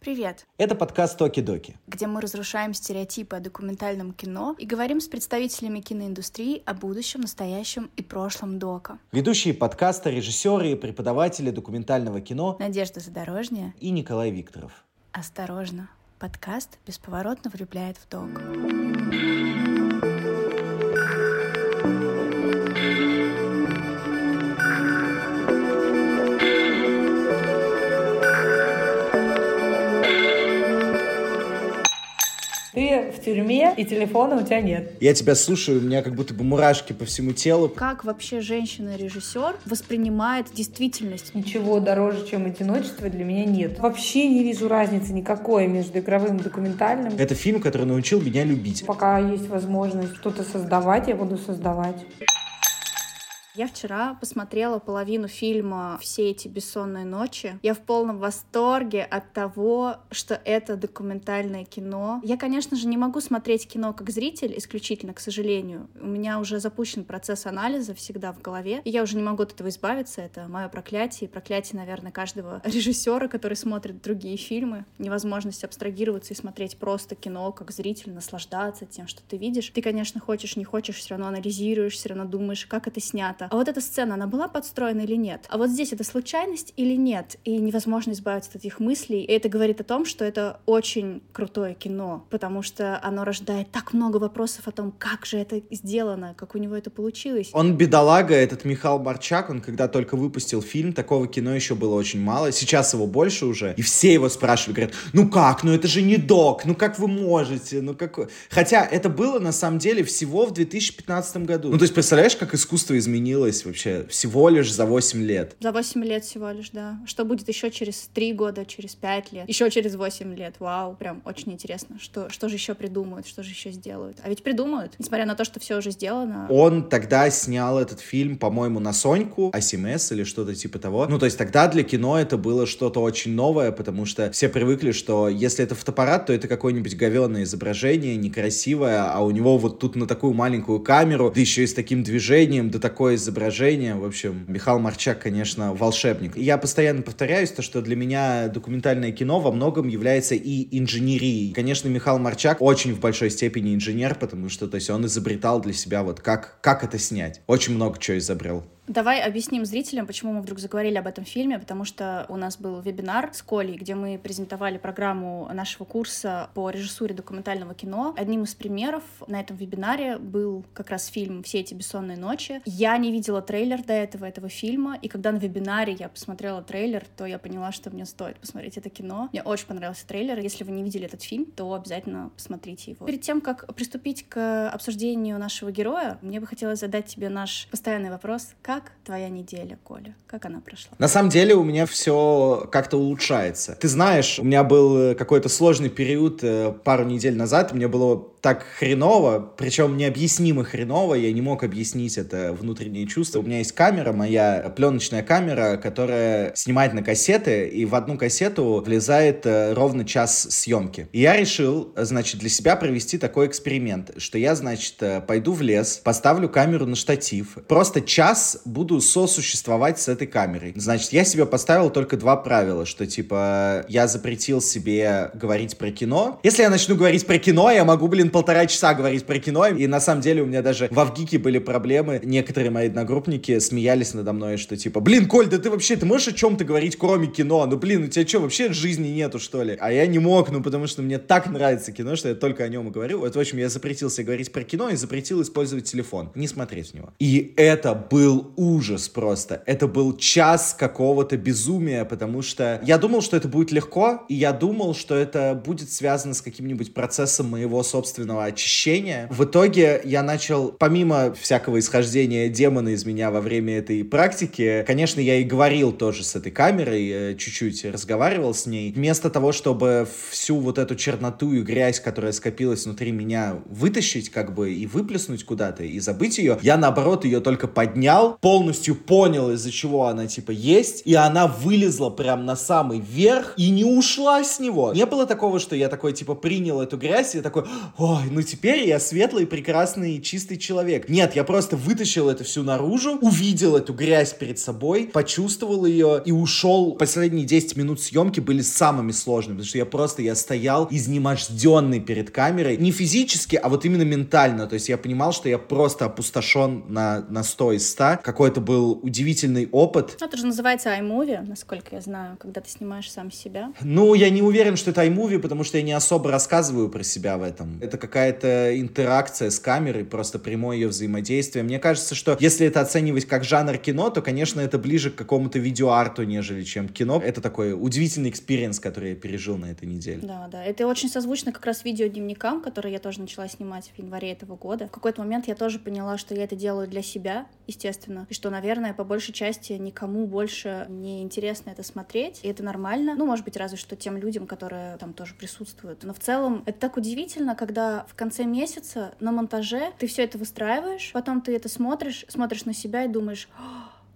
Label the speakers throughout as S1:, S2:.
S1: Привет!
S2: Это подкаст «Токи-доки»,
S1: где мы разрушаем стереотипы о документальном кино и говорим с представителями киноиндустрии о будущем, настоящем и прошлом дока.
S2: Ведущие подкаста, режиссеры и преподаватели документального кино
S1: Надежда Задорожняя
S2: и Николай Викторов.
S1: Осторожно, подкаст бесповоротно влюбляет в док.
S3: В тюрьме, и телефона у тебя нет.
S2: Я тебя слушаю, у меня как будто бы мурашки по всему телу.
S1: Как вообще женщина-режиссер воспринимает действительность?
S3: Ничего дороже, чем одиночество, для меня нет. Вообще не вижу разницы никакой между игровым и документальным.
S2: Это фильм, который научил меня любить.
S3: Пока есть возможность что-то создавать, я буду создавать.
S1: Я вчера посмотрела половину фильма «Все эти бессонные ночи». Я в полном восторге от того, что это документальное кино. Я, конечно же, не могу смотреть кино как зритель исключительно, к сожалению. У меня уже запущен процесс анализа всегда в голове, и я уже не могу от этого избавиться. Это мое проклятие, и проклятие, наверное, каждого режиссера, который смотрит другие фильмы. Невозможность абстрагироваться и смотреть просто кино как зритель, наслаждаться тем, что ты видишь. Ты, конечно, хочешь, не хочешь, все равно анализируешь, все равно думаешь, как это снято, снято. А вот эта сцена, она была подстроена или нет? А вот здесь это случайность или нет? И невозможно избавиться от этих мыслей. И это говорит о том, что это очень крутое кино, потому что оно рождает так много вопросов о том, как же это сделано, как у него это получилось.
S2: Он бедолага, этот Михаил Барчак, он когда только выпустил фильм, такого кино еще было очень мало. Сейчас его больше уже. И все его спрашивали, говорят, ну как, ну это же не док, ну как вы можете, ну как... Хотя это было на самом деле всего в 2015 году. Ну то есть представляешь, как искусство изменилось изменилось вообще всего лишь за 8 лет.
S1: За 8 лет всего лишь, да. Что будет еще через 3 года, через 5 лет, еще через 8 лет. Вау, прям очень интересно, что, что же еще придумают, что же еще сделают. А ведь придумают, несмотря на то, что все уже сделано.
S2: Он тогда снял этот фильм, по-моему, на Соньку, Асимес или что-то типа того. Ну, то есть тогда для кино это было что-то очень новое, потому что все привыкли, что если это фотоаппарат, то это какое-нибудь говенное изображение, некрасивое, а у него вот тут на такую маленькую камеру, да еще и с таким движением, да такое изображение. В общем, Михаил Марчак, конечно, волшебник. Я постоянно повторяюсь, то, что для меня документальное кино во многом является и инженерией. Конечно, Михаил Марчак очень в большой степени инженер, потому что то есть он изобретал для себя вот как, как это снять. Очень много чего изобрел.
S1: Давай объясним зрителям, почему мы вдруг заговорили об этом фильме, потому что у нас был вебинар с Колей, где мы презентовали программу нашего курса по режиссуре документального кино. Одним из примеров на этом вебинаре был как раз фильм «Все эти бессонные ночи». Я не видела трейлер до этого этого фильма, и когда на вебинаре я посмотрела трейлер, то я поняла, что мне стоит посмотреть это кино. Мне очень понравился трейлер. Если вы не видели этот фильм, то обязательно посмотрите его. Перед тем, как приступить к обсуждению нашего героя, мне бы хотелось задать тебе наш постоянный вопрос. Как как твоя неделя, Коля? Как она прошла?
S2: На самом деле у меня все как-то улучшается. Ты знаешь, у меня был какой-то сложный период э, пару недель назад, мне было так хреново, причем необъяснимо хреново, я не мог объяснить это внутренние чувства. У меня есть камера, моя пленочная камера, которая снимает на кассеты, и в одну кассету влезает э, ровно час съемки. И я решил, значит, для себя провести такой эксперимент, что я, значит, э, пойду в лес, поставлю камеру на штатив, просто час буду сосуществовать с этой камерой. Значит, я себе поставил только два правила, что, типа, я запретил себе говорить про кино. Если я начну говорить про кино, я могу, блин, полтора часа говорить про кино, и на самом деле у меня даже в Авгике были проблемы. Некоторые мои одногруппники смеялись надо мной, что типа, блин, Коль, да ты вообще, ты можешь о чем-то говорить, кроме кино? Ну, блин, у тебя что, вообще жизни нету, что ли? А я не мог, ну, потому что мне так нравится кино, что я только о нем и говорю. Вот, в общем, я запретил себе говорить про кино и запретил использовать телефон, не смотреть в него. И это был ужас просто. Это был час какого-то безумия, потому что я думал, что это будет легко, и я думал, что это будет связано с каким-нибудь процессом моего собственного собственного очищения. В итоге я начал, помимо всякого исхождения демона из меня во время этой практики, конечно, я и говорил тоже с этой камерой, э, чуть-чуть разговаривал с ней. Вместо того, чтобы всю вот эту черноту и грязь, которая скопилась внутри меня, вытащить как бы и выплеснуть куда-то и забыть ее, я наоборот ее только поднял, полностью понял, из-за чего она типа есть, и она вылезла прям на самый верх и не ушла с него. Не было такого, что я такой типа принял эту грязь и такой, о, ой, ну теперь я светлый, прекрасный, чистый человек. Нет, я просто вытащил это всю наружу, увидел эту грязь перед собой, почувствовал ее и ушел. Последние 10 минут съемки были самыми сложными, потому что я просто, я стоял изнеможденный перед камерой. Не физически, а вот именно ментально. То есть я понимал, что я просто опустошен на, на 100 из 100. Какой-то был удивительный опыт.
S1: Ну, это же называется iMovie, насколько я знаю, когда ты снимаешь сам себя.
S2: Ну, я не уверен, что это iMovie, потому что я не особо рассказываю про себя в этом. Это какая-то интеракция с камерой, просто прямое ее взаимодействие. Мне кажется, что если это оценивать как жанр кино, то, конечно, это ближе к какому-то видеоарту, нежели чем кино. Это такой удивительный experience, который я пережил на этой неделе.
S1: Да, да. Это очень созвучно как раз видеодневникам, которые я тоже начала снимать в январе этого года. В какой-то момент я тоже поняла, что я это делаю для себя, естественно, и что, наверное, по большей части никому больше не интересно это смотреть, и это нормально. Ну, может быть, разве что тем людям, которые там тоже присутствуют. Но в целом это так удивительно, когда в конце месяца на монтаже ты все это выстраиваешь, потом ты это смотришь, смотришь на себя и думаешь,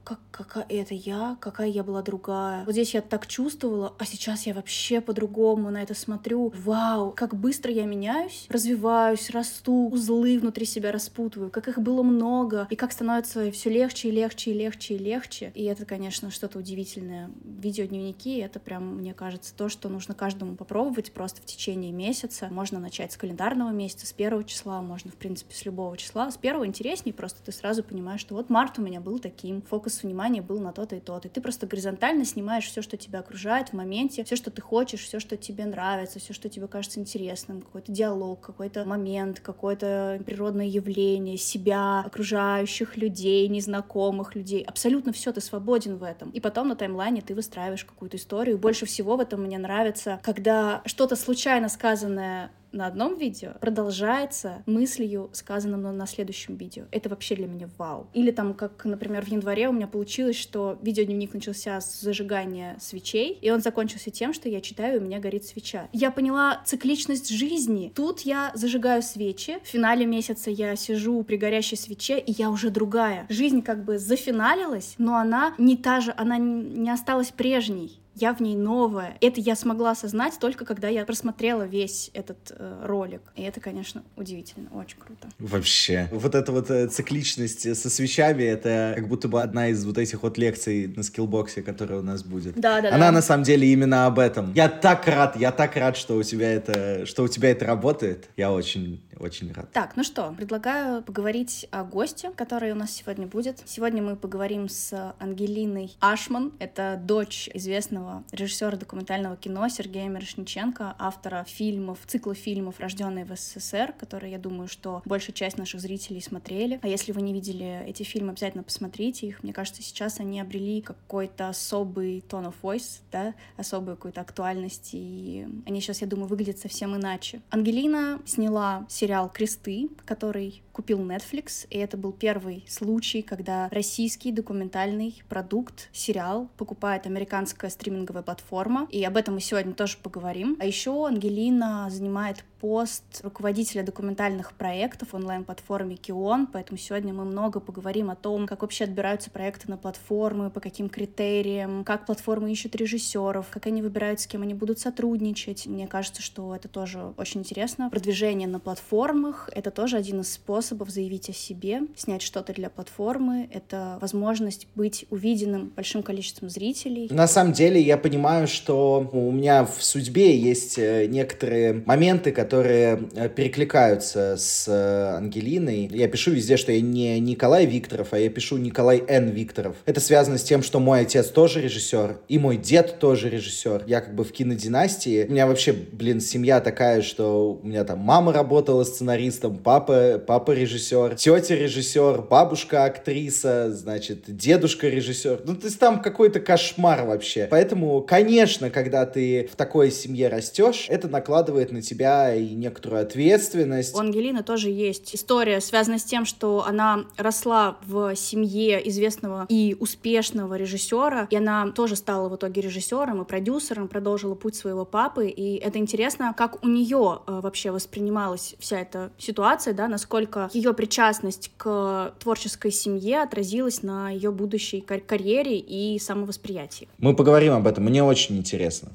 S1: как, какая это я, какая я была другая. Вот здесь я так чувствовала, а сейчас я вообще по-другому на это смотрю. Вау, как быстро я меняюсь, развиваюсь, расту, узлы внутри себя распутываю, как их было много, и как становится все легче и легче и легче и легче. И это, конечно, что-то удивительное. Видеодневники — это прям, мне кажется, то, что нужно каждому попробовать просто в течение месяца. Можно начать с календарного месяца, с первого числа, можно, в принципе, с любого числа. С первого интереснее, просто ты сразу понимаешь, что вот март у меня был таким, фокус внимания был на то-то и то-то. И ты просто горизонтально снимаешь все, что тебя окружает в моменте, все, что ты хочешь, все, что тебе нравится, все, что тебе кажется интересным, какой-то диалог, какой-то момент, какое-то природное явление, себя, окружающих людей, незнакомых людей. Абсолютно все, ты свободен в этом. И потом на таймлайне ты выстраиваешь какую-то историю. Больше всего в этом мне нравится, когда что-то случайно сказанное на одном видео продолжается мыслью, сказанным на, следующем видео. Это вообще для меня вау. Или там, как, например, в январе у меня получилось, что видеодневник начался с зажигания свечей, и он закончился тем, что я читаю, и у меня горит свеча. Я поняла цикличность жизни. Тут я зажигаю свечи, в финале месяца я сижу при горящей свече, и я уже другая. Жизнь как бы зафиналилась, но она не та же, она не осталась прежней я в ней новая. Это я смогла осознать только когда я просмотрела весь этот э, ролик. И это, конечно, удивительно, очень круто.
S2: Вообще. Вот эта вот э, цикличность со свечами, это как будто бы одна из вот этих вот лекций на скиллбоксе, которая у нас будет.
S1: Да, да,
S2: Она
S1: да.
S2: на самом деле именно об этом. Я так рад, я так рад, что у тебя это, что у тебя это работает. Я очень, очень рад.
S1: Так, ну что, предлагаю поговорить о госте, который у нас сегодня будет. Сегодня мы поговорим с Ангелиной Ашман. Это дочь известного режиссера документального кино Сергея Мирошниченко, автора фильмов, цикла фильмов «Рожденные в СССР», которые, я думаю, что большая часть наших зрителей смотрели. А если вы не видели эти фильмы, обязательно посмотрите их. Мне кажется, сейчас они обрели какой-то особый tone of voice, да, особую какую-то актуальность, и они сейчас, я думаю, выглядят совсем иначе. Ангелина сняла сериал «Кресты», который купил Netflix, и это был первый случай, когда российский документальный продукт, сериал, покупает американская стриминговая платформа, и об этом мы сегодня тоже поговорим. А еще Ангелина занимает пост руководителя документальных проектов онлайн-платформе Кион, поэтому сегодня мы много поговорим о том, как вообще отбираются проекты на платформы, по каким критериям, как платформы ищут режиссеров, как они выбирают, с кем они будут сотрудничать. Мне кажется, что это тоже очень интересно. Продвижение на платформах — это тоже один из способов заявить о себе, снять что-то для платформы. Это возможность быть увиденным большим количеством зрителей.
S2: На самом деле я понимаю, что у меня в судьбе есть э, некоторые моменты, которые перекликаются с э, Ангелиной. Я пишу везде, что я не Николай Викторов, а я пишу Николай Н. Викторов. Это связано с тем, что мой отец тоже режиссер, и мой дед тоже режиссер. Я как бы в кинодинастии. У меня вообще, блин, семья такая, что у меня там мама работала сценаристом, папа, папа режиссер, тетя режиссер, бабушка актриса, значит, дедушка режиссер. Ну, то есть там какой-то кошмар вообще. Поэтому, конечно, когда ты в такой семье растешь, это накладывает на тебя и некоторую ответственность.
S1: У Ангелины тоже есть история, связанная с тем, что она росла в семье известного и успешного режиссера, и она тоже стала в итоге режиссером и продюсером, продолжила путь своего папы, и это интересно, как у нее э, вообще воспринималась вся эта ситуация, да, насколько ее причастность к творческой семье отразилась на ее будущей кар- карьере и самовосприятии.
S2: Мы поговорим об этом, мне очень интересно.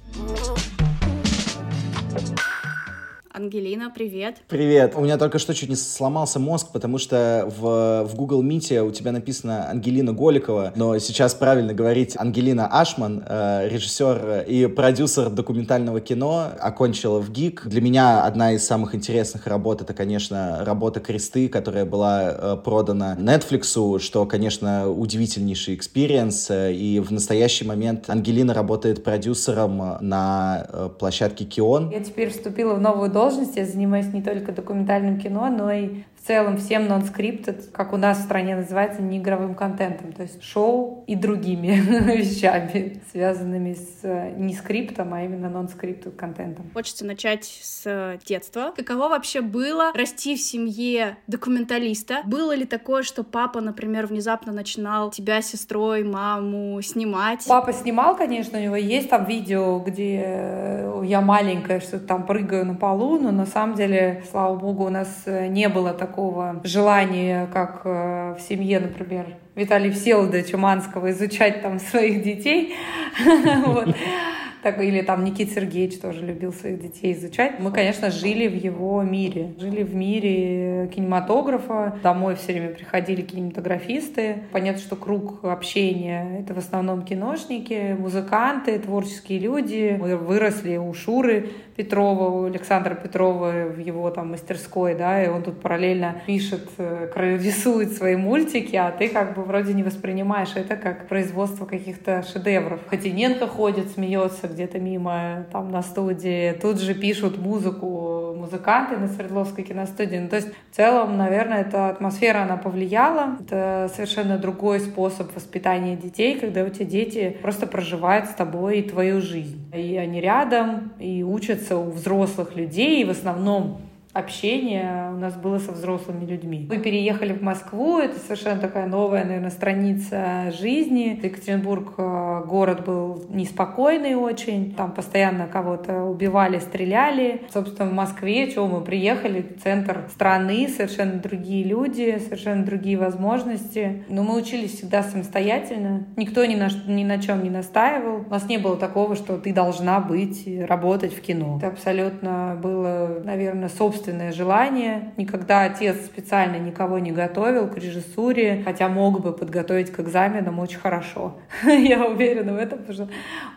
S1: Ангелина, привет.
S2: Привет. У меня только что чуть не сломался мозг, потому что в, в Google Meet у тебя написано Ангелина Голикова, но сейчас правильно говорить Ангелина Ашман, э, режиссер и продюсер документального кино, окончила ВГИК. Для меня одна из самых интересных работ это, конечно, работа «Кресты», которая была э, продана Netflix, что, конечно, удивительнейший experience. И в настоящий момент Ангелина работает продюсером на э, площадке KION.
S3: Я теперь вступила в новую должность. Я занимаюсь не только документальным кино, но и целом всем non-scripted, как у нас в стране называется, неигровым контентом, то есть шоу и другими вещами, связанными с э, не скриптом, а именно non-scripted контентом.
S1: Хочется начать с детства. Каково вообще было расти в семье документалиста? Было ли такое, что папа, например, внезапно начинал тебя, сестрой, маму снимать?
S3: Папа снимал, конечно, у него есть там видео, где э, я маленькая, что там прыгаю на полу, но на самом деле, слава богу, у нас э, не было такого такого желания, как э, в семье, например, Виталия Всеволодовича Манского изучать там своих детей. так, или там Никит Сергеевич тоже любил своих детей изучать. Мы, конечно, жили в его мире, жили в мире кинематографа. Домой все время приходили кинематографисты. Понятно, что круг общения — это в основном киношники, музыканты, творческие люди. Мы выросли у Шуры Петрова, у Александра Петрова в его там мастерской, да, и он тут параллельно пишет, э, рисует свои мультики, а ты как бы вроде не воспринимаешь это как производство каких-то шедевров. Хотиненко ходит, смеется, где-то мимо, там на студии, тут же пишут музыку музыканты на Свердловской киностудии. Ну, то есть в целом, наверное, эта атмосфера, она повлияла. Это совершенно другой способ воспитания детей, когда у тебя дети просто проживают с тобой твою жизнь. И они рядом, и учатся у взрослых людей, и в основном общение у нас было со взрослыми людьми. Мы переехали в Москву, это совершенно такая новая, наверное, страница жизни. Екатеринбург э, город был неспокойный очень, там постоянно кого-то убивали, стреляли. Собственно, в Москве, чего мы приехали, центр страны, совершенно другие люди, совершенно другие возможности. Но мы учились всегда самостоятельно, никто ни на, ни на чем не настаивал. У нас не было такого, что ты должна быть, работать в кино. Это абсолютно было, наверное, собственно собственное желание. Никогда отец специально никого не готовил к режиссуре, хотя мог бы подготовить к экзаменам очень хорошо. Я уверена в этом, потому что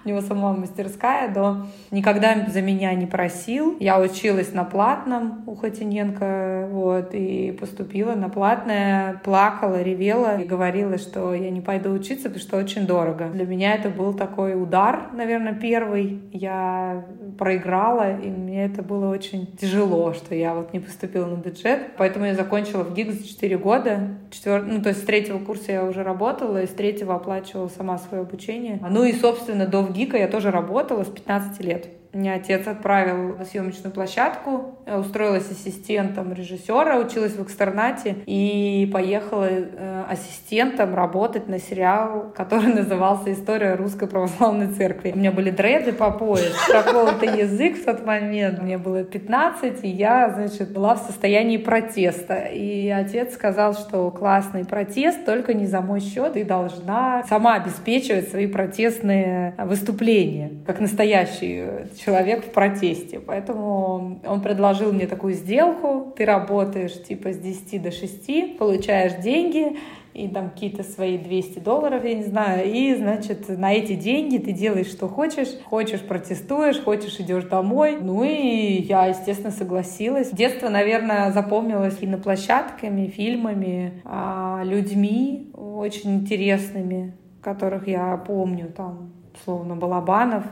S3: у него сама мастерская, но никогда за меня не просил. Я училась на платном у Хотиненко, вот, и поступила на платное, плакала, ревела и говорила, что я не пойду учиться, потому что очень дорого. Для меня это был такой удар, наверное, первый. Я проиграла, и мне это было очень тяжело, что я вот не поступила на бюджет. Поэтому я закончила в ГИК за 4 года. Четвер... Ну, то есть с третьего курса я уже работала, и с третьего оплачивала сама свое обучение. Ну и, собственно, до ВГИКа я тоже работала с 15 лет. Меня отец отправил на съемочную площадку, устроилась ассистентом режиссера, училась в экстернате и поехала э, ассистентом работать на сериал, который назывался «История русской православной церкви». У меня были дреды по пояс, проколотый язык в тот момент. Мне было 15, и я, значит, была в состоянии протеста. И отец сказал, что классный протест, только не за мой счет, ты должна сама обеспечивать свои протестные выступления, как настоящий человек в протесте. Поэтому он предложил мне такую сделку. Ты работаешь типа с 10 до 6, получаешь деньги, и там какие-то свои 200 долларов, я не знаю, и, значит, на эти деньги ты делаешь, что хочешь, хочешь протестуешь, хочешь идешь домой. Ну и я, естественно, согласилась. Детство, наверное, запомнилось киноплощадками, фильмами, а, людьми очень интересными, которых я помню, там, словно Балабанов,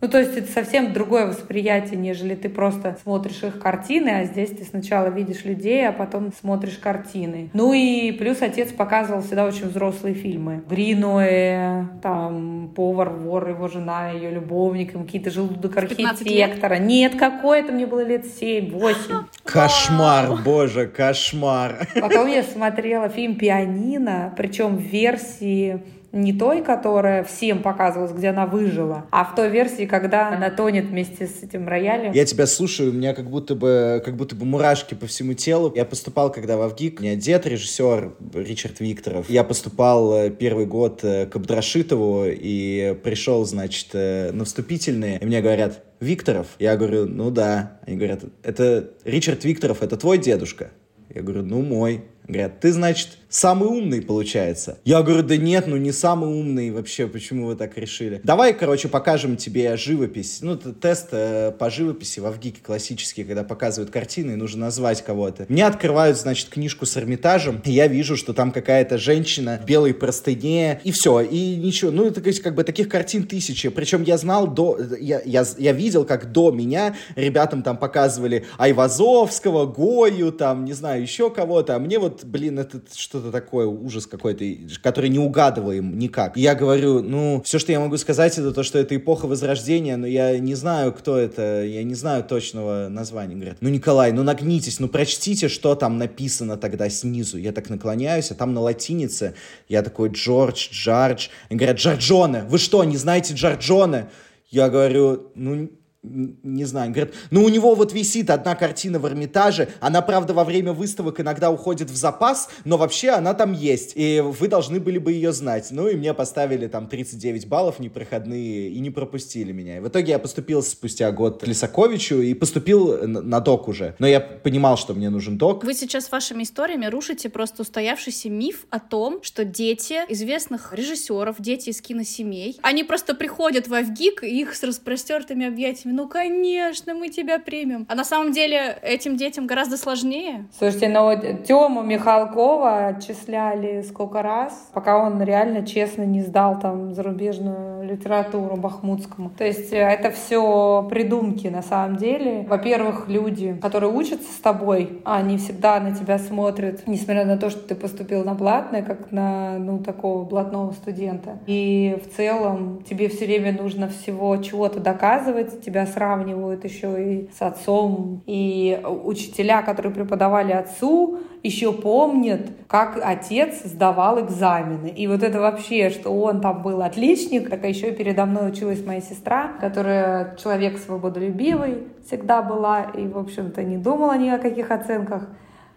S3: ну, то есть это совсем другое восприятие, нежели ты просто смотришь их картины, а здесь ты сначала видишь людей, а потом смотришь картины. Ну и плюс отец показывал всегда очень взрослые фильмы. Гриноэ, там, повар, вор, его жена, ее любовник, какие-то желудок архитектора. Нет, какой-то мне было лет 7-8.
S2: Кошмар, боже, кошмар.
S3: Потом я смотрела фильм «Пианино», причем в версии не той, которая всем показывалась, где она выжила, а в той версии, когда она тонет вместе с этим роялем.
S2: Я тебя слушаю, у меня как будто бы, как будто бы мурашки по всему телу. Я поступал, когда в Авгик, у меня дед, режиссер Ричард Викторов. Я поступал э, первый год э, к Абдрашитову и пришел, значит, э, на вступительные, и мне говорят, Викторов? Я говорю, ну да. Они говорят, это Ричард Викторов, это твой дедушка? Я говорю, ну мой. Говорят, ты, значит, самый умный, получается. Я говорю, да нет, ну не самый умный вообще, почему вы так решили? Давай, короче, покажем тебе живопись. Ну, тест э, по живописи в Авгике классический, когда показывают картины, и нужно назвать кого-то. Мне открывают, значит, книжку с Эрмитажем, и я вижу, что там какая-то женщина в белой простыне, и все, и ничего. Ну, это как бы таких картин тысячи. Причем я знал до... Я, я, я видел, как до меня ребятам там показывали Айвазовского, Гою, там, не знаю, еще кого-то, а мне вот, блин, это что что-то такое, ужас какой-то, который не угадываем никак. я говорю, ну, все, что я могу сказать, это то, что это эпоха Возрождения, но я не знаю, кто это, я не знаю точного названия. Говорят, ну, Николай, ну, нагнитесь, ну, прочтите, что там написано тогда снизу. Я так наклоняюсь, а там на латинице я такой, Джордж, Джордж. Они говорят, Джорджоне, вы что, не знаете Джорджоне? Я говорю, ну, не знаю, говорят, ну у него вот висит одна картина в Эрмитаже, она, правда, во время выставок иногда уходит в запас, но вообще она там есть, и вы должны были бы ее знать. Ну и мне поставили там 39 баллов непроходные и не пропустили меня. И в итоге я поступил спустя год к Лисаковичу и поступил на док уже. Но я понимал, что мне нужен док.
S1: Вы сейчас вашими историями рушите просто устоявшийся миф о том, что дети известных режиссеров, дети из киносемей, они просто приходят в Авгик, и их с распростертыми объятиями ну, конечно, мы тебя примем. А на самом деле этим детям гораздо сложнее.
S3: Слушайте, ну Тему Михалкова отчисляли сколько раз, пока он реально честно не сдал там зарубежную литературу бахмутскому. То есть э, это все придумки на самом деле. Во-первых, люди, которые учатся с тобой, они всегда на тебя смотрят, несмотря на то, что ты поступил на платное, как на ну такого блатного студента. И в целом тебе все время нужно всего чего-то доказывать, тебя тебя сравнивают еще и с отцом. И учителя, которые преподавали отцу, еще помнят, как отец сдавал экзамены. И вот это вообще, что он там был отличник, так еще передо мной училась моя сестра, которая человек свободолюбивый всегда была и, в общем-то, не думала ни о каких оценках.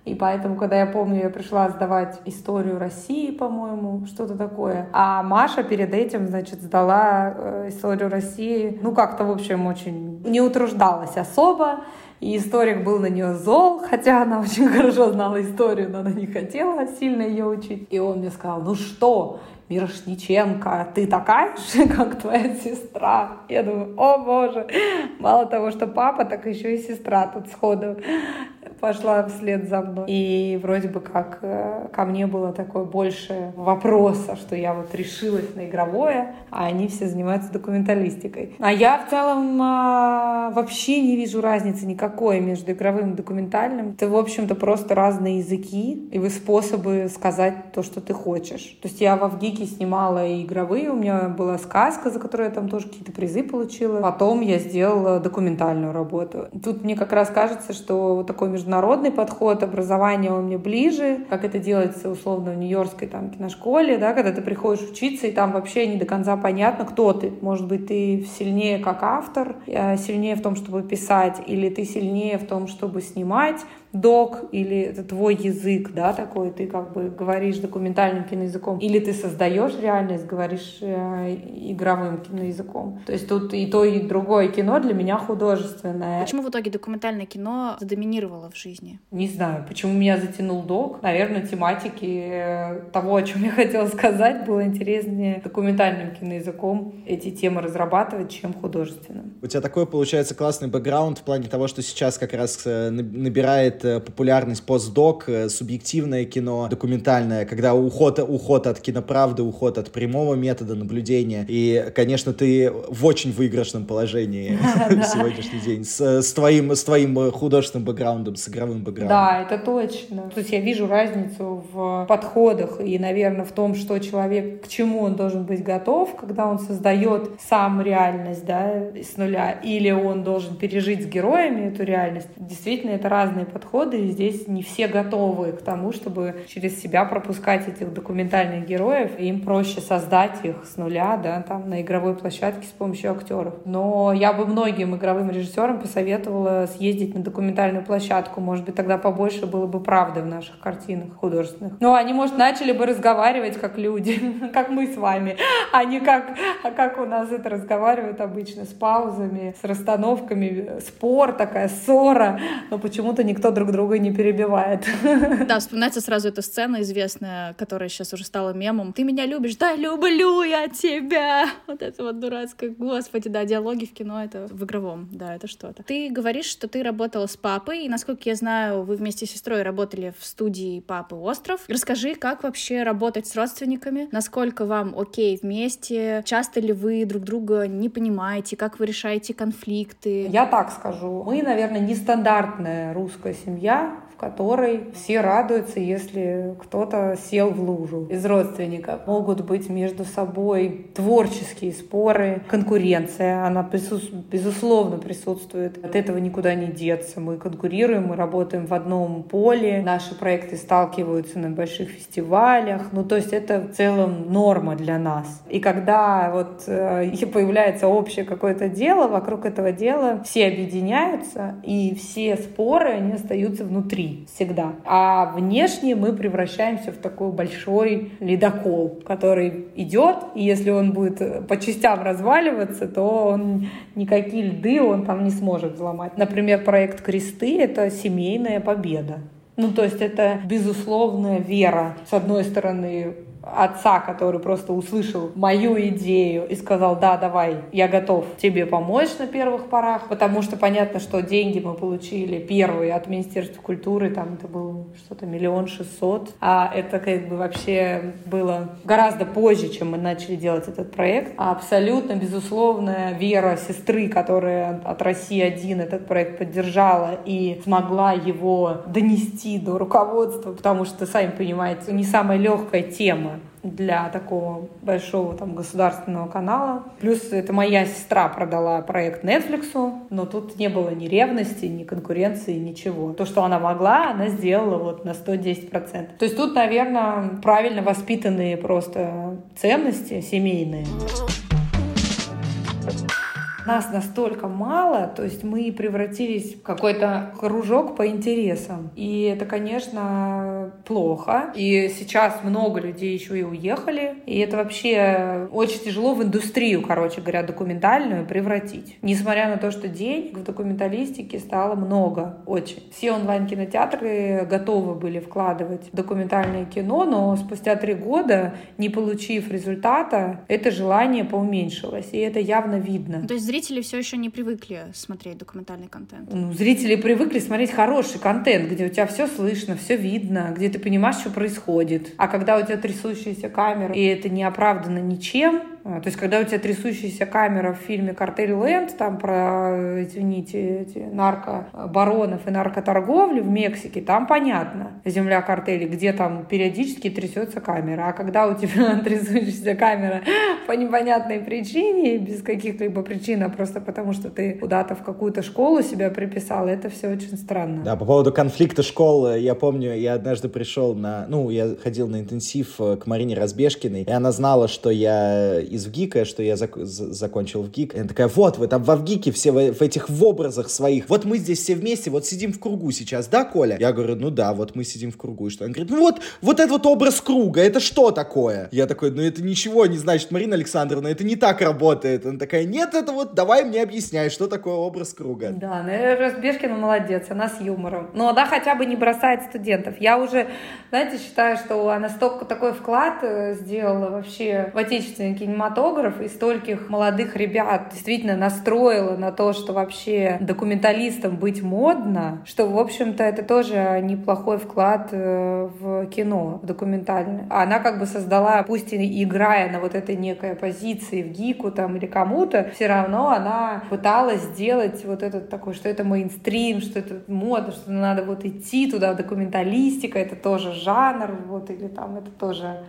S3: И поэтому, когда я помню, я пришла сдавать историю России, по-моему, что-то такое. А Маша перед этим, значит, сдала э, историю России. Ну, как-то, в общем, очень не утруждалась особо. И историк был на нее зол, хотя она очень хорошо знала историю, но она не хотела сильно ее учить. И он мне сказал, ну что, Мирошниченко, ты такая же, как твоя сестра. Я думаю, о боже, мало того, что папа, так еще и сестра тут сходу пошла вслед за мной. И вроде бы как э, ко мне было такое больше вопроса, что я вот решилась на игровое, а они все занимаются документалистикой. А я в целом а, вообще не вижу разницы никакой между игровым и документальным. Это, в общем-то, просто разные языки и вы способы сказать то, что ты хочешь. То есть я в Авгике снимала и игровые, у меня была сказка, за которую я там тоже какие-то призы получила. Потом я сделала документальную работу. Тут мне как раз кажется, что вот такой международный подход, образование он мне ближе, как это делается условно в Нью-Йоркской там киношколе, да, когда ты приходишь учиться, и там вообще не до конца понятно, кто ты. Может быть, ты сильнее как автор, э, сильнее в том, чтобы писать, или ты сильнее в том, чтобы снимать, док или это твой язык, да, такой, ты как бы говоришь документальным киноязыком, или ты создаешь реальность, говоришь э, игровым киноязыком. То есть тут и то, и другое кино для меня художественное.
S1: Почему в итоге документальное кино задоминировало в жизни?
S3: Не знаю, почему меня затянул док. Наверное, тематики э, того, о чем я хотела сказать, было интереснее документальным киноязыком эти темы разрабатывать, чем художественным.
S2: У тебя такой, получается, классный бэкграунд в плане того, что сейчас как раз э, набирает набирает э, популярность постдок, э, субъективное кино, документальное, когда уход, уход от киноправды, уход от прямого метода наблюдения. И, конечно, ты в очень выигрышном положении на сегодняшний день с, с, твоим, с твоим художественным бэкграундом, с игровым бэкграундом.
S3: Да, это точно. То есть я вижу разницу в подходах и, наверное, в том, что человек, к чему он должен быть готов, когда он создает сам реальность, да, с нуля, или он должен пережить с героями эту реальность. Действительно, это разные подходы, и здесь не все готовы к тому, чтобы через себя пропускать этих документальных героев, и им проще создать их с нуля, да, там, на игровой площадке с помощью актеров. Но я бы многим игровым режиссерам посоветовала съездить на документальную площадку, может быть, тогда побольше было бы правды в наших картинах художественных. Ну, они, может, начали бы разговаривать как люди, как мы с вами, а не как, а как у нас это разговаривают обычно, с паузами, с расстановками, спор такая, ссора, но почему-то никто друг друга не перебивает.
S1: Да, вспоминается сразу эта сцена известная, которая сейчас уже стала мемом. Ты меня любишь? Да, люблю я тебя! Вот это вот дурацкое. Господи, да, диалоги в кино, это в игровом, да, это что-то. Ты говоришь, что ты работала с папой, и, насколько я знаю, вы вместе с сестрой работали в студии папы «Остров». Расскажи, как вообще работать с родственниками? Насколько вам окей вместе? Часто ли вы друг друга не понимаете? Как вы решаете конфликты?
S3: Я так скажу. Мы, наверное, нестандартная русская семья семья, которой все радуются, если кто-то сел в лужу из родственников. Могут быть между собой творческие споры, конкуренция, она присутств... безусловно присутствует. От этого никуда не деться. Мы конкурируем, мы работаем в одном поле, наши проекты сталкиваются на больших фестивалях. Ну, то есть это в целом норма для нас. И когда вот э, появляется общее какое-то дело, вокруг этого дела все объединяются, и все споры, они остаются внутри всегда. А внешне мы превращаемся в такой большой ледокол, который идет, и если он будет по частям разваливаться, то он никакие льды он там не сможет взломать. Например, проект «Кресты» — это семейная победа. Ну, то есть это безусловная вера, с одной стороны, отца, который просто услышал мою идею и сказал, да, давай, я готов тебе помочь на первых порах, потому что понятно, что деньги мы получили первые от Министерства культуры, там это было что-то миллион шестьсот, а это как бы вообще было гораздо позже, чем мы начали делать этот проект. А абсолютно безусловная вера сестры, которая от России один этот проект поддержала и смогла его донести до руководства, потому что, сами понимаете, не самая легкая тема для такого большого там государственного канала. Плюс это моя сестра продала проект Netflix, но тут не было ни ревности, ни конкуренции, ничего. То, что она могла, она сделала вот на 110%. То есть тут, наверное, правильно воспитанные просто ценности семейные нас настолько мало, то есть мы превратились в какой-то кружок по интересам. И это, конечно, плохо. И сейчас много людей еще и уехали. И это вообще очень тяжело в индустрию, короче говоря, документальную превратить. Несмотря на то, что денег в документалистике стало много, очень. Все онлайн-кинотеатры готовы были вкладывать в документальное кино, но спустя три года, не получив результата, это желание поуменьшилось. И это явно видно.
S1: То есть зрители все еще не привыкли смотреть документальный контент.
S3: Ну, зрители привыкли смотреть хороший контент, где у тебя все слышно, все видно, где ты понимаешь, что происходит. А когда у тебя трясущаяся камера, и это не оправдано ничем, то есть, когда у тебя трясущаяся камера в фильме «Картель Лэнд», там про, извините, эти наркобаронов и наркоторговлю в Мексике, там понятно, земля картелей, где там периодически трясется камера. А когда у тебя трясущаяся камера по непонятной причине, без каких-либо причин, а просто потому, что ты куда-то в какую-то школу себя приписал, это все очень странно.
S2: Да, по поводу конфликта школы, я помню, я однажды пришел на, ну, я ходил на интенсив э, к Марине Разбежкиной, и она знала, что я из ВГИКа, что я зак закончил ВГИК. Она такая, вот, вы там во ВГИКе все в, в этих в образах своих. Вот мы здесь все вместе, вот сидим в кругу сейчас, да, Коля? Я говорю, ну да, вот мы сидим в кругу. И что? Она говорит, ну вот, вот этот вот образ круга, это что такое? Я такой, ну это ничего не значит, Марина Александровна, это не так работает. Она такая, нет, это вот, давай мне объясняй, что такое образ круга.
S3: Да, ну Разбежкина молодец, она с юмором. Но она хотя бы не бросает студентов. Я уже, знаете, считаю, что она столько такой вклад э, сделала вообще в отечественный кинематограф, кинематограф и стольких молодых ребят действительно настроила на то, что вообще документалистам быть модно, что, в общем-то, это тоже неплохой вклад э, в кино, в документальное. Она как бы создала, пусть и играя на вот этой некой позиции в гику там или кому-то, все равно она пыталась сделать вот этот такой, что это мейнстрим, что это мода, что надо вот идти туда, документалистика, это тоже жанр, вот, или там это тоже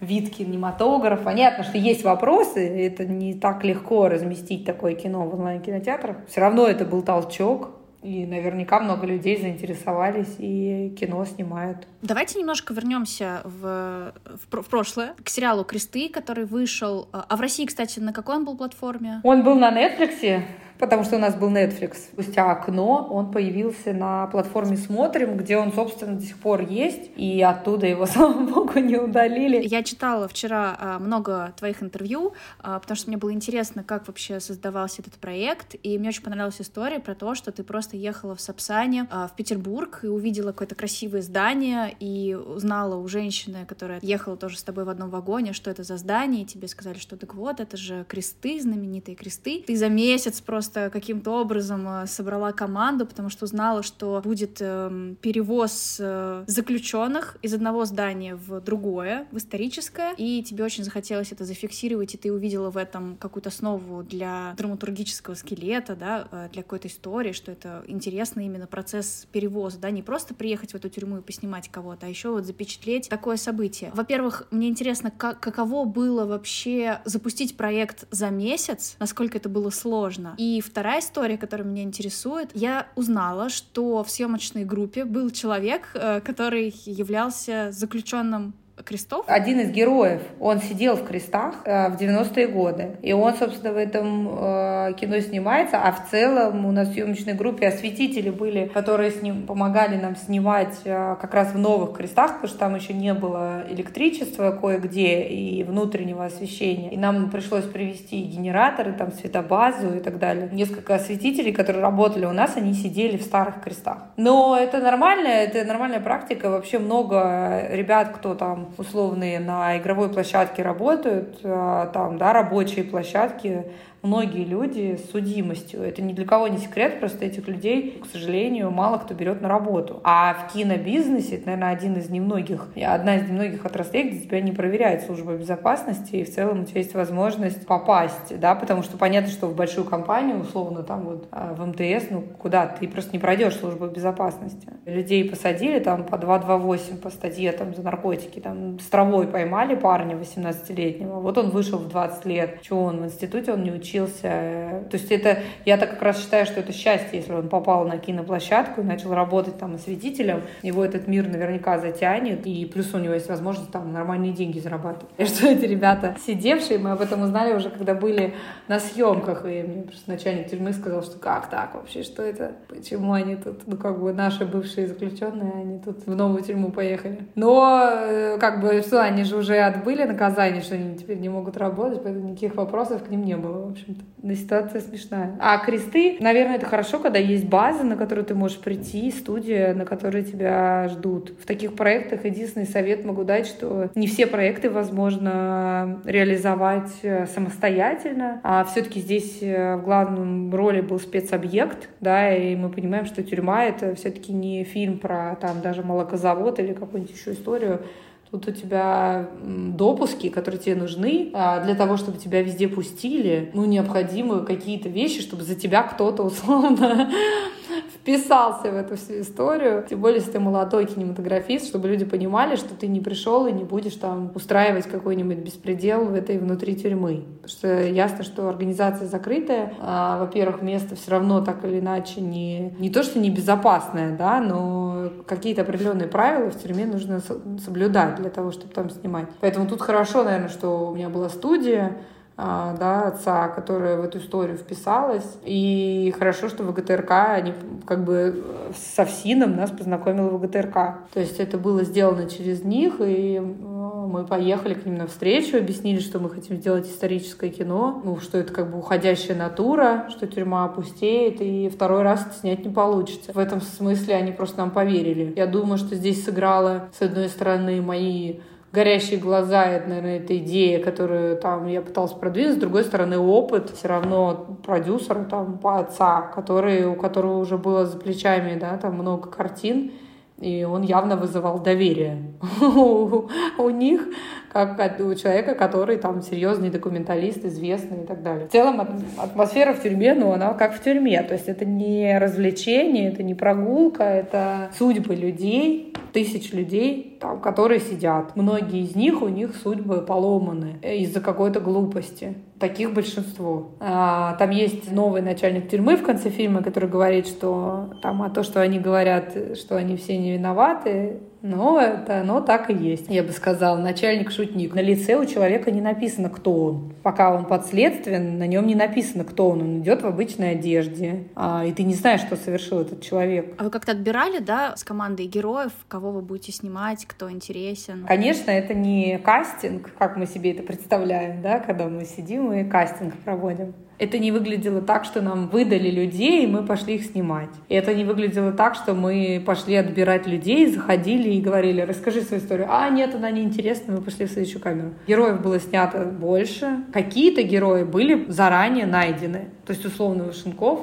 S3: вид кинематографа. Понятно, что есть вопросы, это не так легко разместить такое кино в онлайн-кинотеатрах. Все равно это был толчок, И наверняка много людей заинтересовались и кино снимают.
S1: Давайте немножко вернемся в, в, в прошлое, к сериалу «Кресты», который вышел. А в России, кстати, на какой он был платформе?
S3: Он был на Netflix потому что у нас был Netflix. Спустя окно он появился на платформе «Смотрим», где он, собственно, до сих пор есть, и оттуда его, слава богу, не удалили.
S1: Я читала вчера а, много твоих интервью, а, потому что мне было интересно, как вообще создавался этот проект, и мне очень понравилась история про то, что ты просто ехала в Сапсане а, в Петербург и увидела какое-то красивое здание, и узнала у женщины, которая ехала тоже с тобой в одном вагоне, что это за здание, и тебе сказали, что так вот, это же кресты, знаменитые кресты. Ты за месяц просто просто каким-то образом э, собрала команду, потому что узнала, что будет эм, перевоз э, заключенных из одного здания в другое, в историческое, и тебе очень захотелось это зафиксировать, и ты увидела в этом какую-то основу для драматургического скелета, да, э, для какой-то истории, что это интересно именно процесс перевоза, да, не просто приехать в эту тюрьму и поснимать кого-то, а еще вот запечатлеть такое событие. Во-первых, мне интересно, как, каково было вообще запустить проект за месяц, насколько это было сложно, и и вторая история, которая меня интересует, я узнала, что в съемочной группе был человек, э, который являлся заключенным крестов?
S3: Один из героев, он сидел в крестах э, в 90-е годы. И он, собственно, в этом э, кино снимается, а в целом у нас в съемочной группе осветители были, которые с ним помогали нам снимать э, как раз в новых крестах, потому что там еще не было электричества кое-где и внутреннего освещения. И нам пришлось привести генераторы, там, светобазу и так далее. Несколько осветителей, которые работали у нас, они сидели в старых крестах. Но это нормально, это нормальная практика. Вообще много ребят, кто там условные на игровой площадке работают, а, там, да, рабочие площадки, многие люди с судимостью. Это ни для кого не секрет, просто этих людей, к сожалению, мало кто берет на работу. А в кинобизнесе, это, наверное, один из немногих, одна из немногих отраслей, где тебя не проверяет служба безопасности, и в целом у тебя есть возможность попасть, да, потому что понятно, что в большую компанию, условно, там вот а, в МТС, ну, куда ты просто не пройдешь службу безопасности. Людей посадили там по 228 по статье там за наркотики, там с травой поймали парня 18-летнего, вот он вышел в 20 лет, чего он в институте, он не учил учился. То есть это, я так как раз считаю, что это счастье, если он попал на киноплощадку и начал работать там осветителем, его этот мир наверняка затянет, и плюс у него есть возможность там нормальные деньги зарабатывать. И что эти ребята сидевшие, мы об этом узнали уже, когда были на съемках, и мне просто начальник тюрьмы сказал, что как так вообще, что это, почему они тут, ну как бы наши бывшие заключенные, они тут в новую тюрьму поехали. Но э, как бы что, они же уже отбыли наказание, что они теперь не могут работать, поэтому никаких вопросов к ним не было, общем-то. Ситуация смешная. А кресты, наверное, это хорошо, когда есть база, на которую ты можешь прийти, студия, на которой тебя ждут. В таких проектах единственный совет могу дать, что не все проекты возможно реализовать э, самостоятельно, а все-таки здесь э, в главном роли был спецобъект, да, и мы понимаем, что тюрьма — это все-таки не фильм про там даже молокозавод или какую-нибудь еще историю, Тут у тебя допуски, которые тебе нужны а для того, чтобы тебя везде пустили. Ну, необходимы какие-то вещи, чтобы за тебя кто-то условно вписался в эту всю историю. Тем более, если ты молодой кинематографист, чтобы люди понимали, что ты не пришел и не будешь там устраивать какой-нибудь беспредел в этой внутри тюрьмы. Потому что ясно, что организация закрытая. А, во-первых, место все равно так или иначе не, не то, что не безопасное, да, но какие-то определенные правила в тюрьме нужно соблюдать для того, чтобы там снимать. Поэтому тут хорошо, наверное, что у меня была студия, да, отца, которая в эту историю вписалась. И хорошо, что ВГТРК, они как бы со ФСИНом нас познакомил ВГТРК. То есть это было сделано через них, и мы поехали к ним навстречу, объяснили, что мы хотим сделать историческое кино, ну, что это как бы уходящая натура, что тюрьма опустеет, и второй раз это снять не получится. В этом смысле они просто нам поверили. Я думаю, что здесь сыграло, с одной стороны, мои горящие глаза, это, наверное, эта идея, которую там я пыталась продвинуть. С другой стороны, опыт все равно продюсера, там, по отца, который, у которого уже было за плечами, да, там много картин, и он явно вызывал доверие у них, как у человека, который там серьезный документалист, известный и так далее. В целом атмосфера в тюрьме, ну, она как в тюрьме. То есть это не развлечение, это не прогулка, это судьбы людей, тысяч людей, там, которые сидят. Многие из них, у них судьбы поломаны из-за какой-то глупости. Таких большинство. А, там есть новый начальник тюрьмы в конце фильма, который говорит, что там, а то, что они говорят, что они все не виноваты, но это оно так и есть. Я бы сказала, начальник-шутник. На лице у человека не написано, кто он. Пока он подследствен, на нем не написано, кто он. Он идет в обычной одежде. А, и ты не знаешь, что совершил этот человек.
S1: А вы как-то отбирали, да, с командой героев, кого вы будете снимать, кто интересен?
S3: Конечно, это не кастинг, как мы себе это представляем, да, когда мы сидим и кастинг проводим. Это не выглядело так, что нам выдали людей, и мы пошли их снимать. И это не выглядело так, что мы пошли отбирать людей, заходили и говорили, расскажи свою историю. А, нет, она неинтересна, мы пошли в следующую камеру. Героев было снято больше. Какие-то герои были заранее найдены. То есть, условно, Вышенков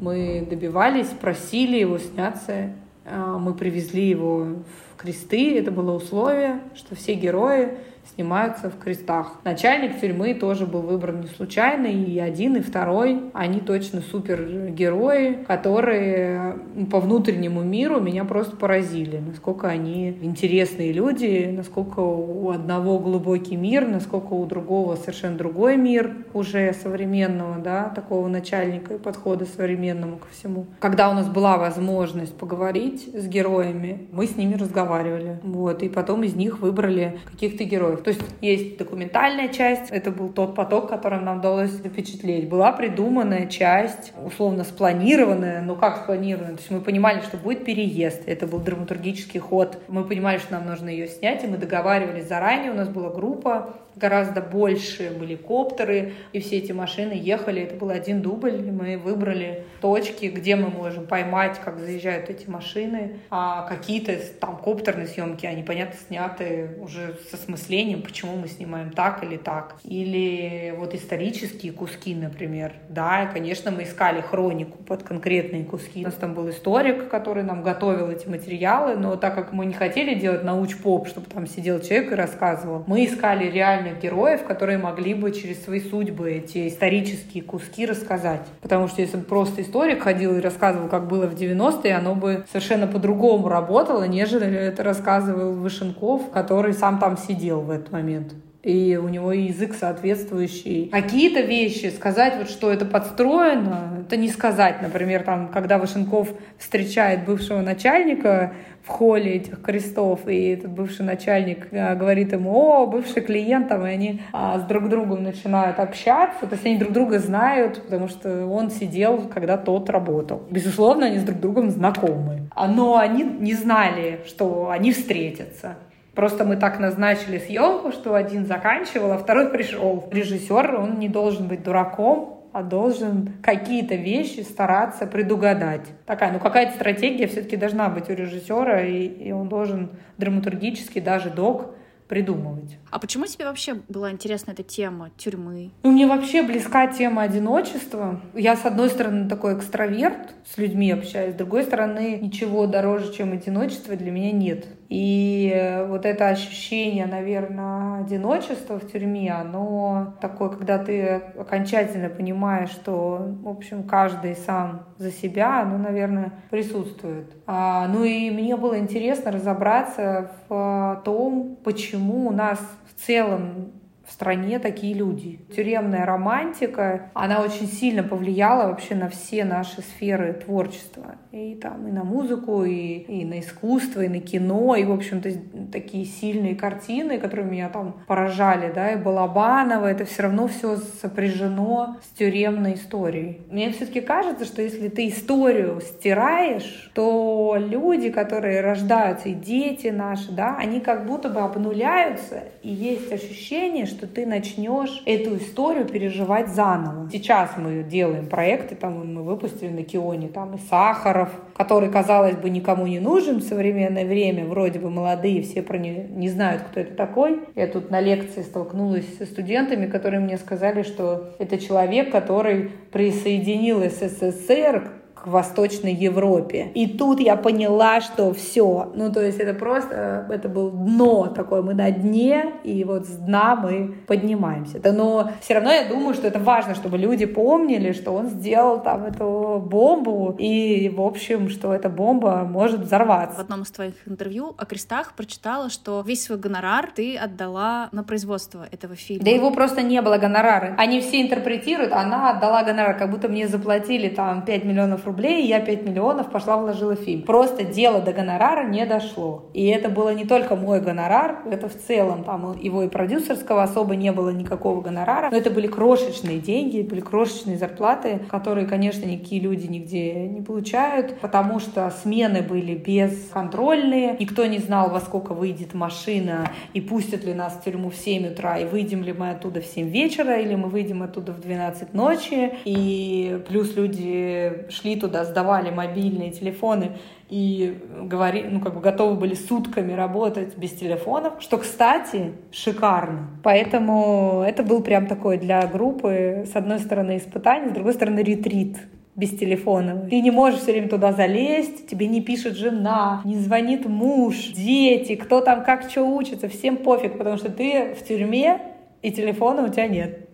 S3: мы добивались, просили его сняться. А, мы привезли его в кресты. Это было условие, что все герои снимаются в крестах. Начальник тюрьмы тоже был выбран не случайно, и один, и второй, они точно супергерои, которые по внутреннему миру меня просто поразили, насколько они интересные люди, насколько у одного глубокий мир, насколько у другого совершенно другой мир уже современного, да, такого начальника и подхода современному ко всему. Когда у нас была возможность поговорить с героями, мы с ними разговаривали, вот, и потом из них выбрали каких-то героев. То есть есть документальная часть, это был тот поток, которым нам удалось запечатлеть. Была придуманная часть, условно спланированная, но как спланированная? То есть мы понимали, что будет переезд, это был драматургический ход. Мы понимали, что нам нужно ее снять, и мы договаривались заранее, у нас была группа, гораздо больше были коптеры, и все эти машины ехали. Это был один дубль, и мы выбрали точки, где мы можем поймать, как заезжают эти машины. А какие-то там коптерные съемки, они, понятно, сняты уже с осмыслением, почему мы снимаем так или так. Или вот исторические куски, например. Да, конечно, мы искали хронику под конкретные куски. У нас там был историк, который нам готовил эти материалы, но так как мы не хотели делать науч-поп, чтобы там сидел человек и рассказывал, мы искали реально реальных героев, которые могли бы через свои судьбы эти исторические куски рассказать. Потому что если бы просто историк ходил и рассказывал, как было в 90-е, оно бы совершенно по-другому работало, нежели это рассказывал Вышенков, который сам там сидел в этот момент и у него язык соответствующий. Какие-то вещи сказать, вот что это подстроено, это не сказать. Например, там, когда Вашенков встречает бывшего начальника в холле этих крестов, и этот бывший начальник а, говорит ему, о, бывший клиент, там, и они а, с друг другом начинают общаться, то есть они друг друга знают, потому что он сидел, когда тот работал. Безусловно, они с друг другом знакомы. Но они не знали, что они встретятся. Просто мы так назначили съемку, что один заканчивал, а второй пришел. Режиссер, он не должен быть дураком, а должен какие-то вещи стараться предугадать. Такая, ну какая-то стратегия все-таки должна быть у режиссера, и, и он должен драматургически, даже док, придумывать.
S1: А почему тебе вообще была интересна эта тема тюрьмы?
S3: Ну, мне вообще близка тема одиночества. Я, с одной стороны, такой экстраверт, с людьми общаюсь, с другой стороны, ничего дороже, чем одиночество для меня нет. И э, вот это ощущение, наверное, одиночества в тюрьме, оно такое, когда ты окончательно понимаешь, что, в общем, каждый сам за себя, оно, наверное, присутствует. А, ну и мне было интересно разобраться в том, почему у нас в целом в стране такие люди. Тюремная романтика, она очень сильно повлияла вообще на все наши сферы творчества. И там и на музыку, и, и на искусство, и на кино, и, в общем-то, такие сильные картины, которые меня там поражали, да, и Балабанова, это все равно все сопряжено с тюремной историей. Мне все-таки кажется, что если ты историю стираешь, то люди, которые рождаются, и дети наши, да, они как будто бы обнуляются, и есть ощущение, что ты начнешь эту историю переживать заново. Сейчас мы делаем проекты, там мы выпустили на Кионе, там и Сахаров, который, казалось бы, никому не нужен в современное время, вроде бы молодые, все про не, не знают, кто это такой. Я тут на лекции столкнулась со студентами, которые мне сказали, что это человек, который присоединил СССР к Восточной Европе. И тут я поняла, что все. Ну, то есть это просто, это был дно такое, мы на дне, и вот с дна мы поднимаемся. Да, но все равно я думаю, что это важно, чтобы люди помнили, что он сделал там эту бомбу, и, в общем, что эта бомба может взорваться.
S1: В одном из твоих интервью о крестах прочитала, что весь свой гонорар ты отдала на производство этого фильма.
S3: Да его просто не было гонорара. Они все интерпретируют, она отдала гонорар, как будто мне заплатили там 5 миллионов рублей, и я 5 миллионов пошла вложила в фильм. Просто дело до гонорара не дошло. И это было не только мой гонорар, это в целом там его и продюсерского особо не было никакого гонорара, но это были крошечные деньги, были крошечные зарплаты, которые, конечно, никакие люди нигде не получают, потому что смены были бесконтрольные, никто не знал, во сколько выйдет машина и пустят ли нас в тюрьму в 7 утра, и выйдем ли мы оттуда в 7 вечера, или мы выйдем оттуда в 12 ночи, и плюс люди шли туда, сдавали мобильные телефоны, и говори, ну, как бы готовы были сутками работать без телефонов, что, кстати, шикарно. Поэтому это был прям такой для группы, с одной стороны, испытание, с другой стороны, ретрит без телефона. Ты не можешь все время туда залезть, тебе не пишет жена, не звонит муж, дети, кто там как что учится, всем пофиг, потому что ты в тюрьме, и телефона у тебя нет.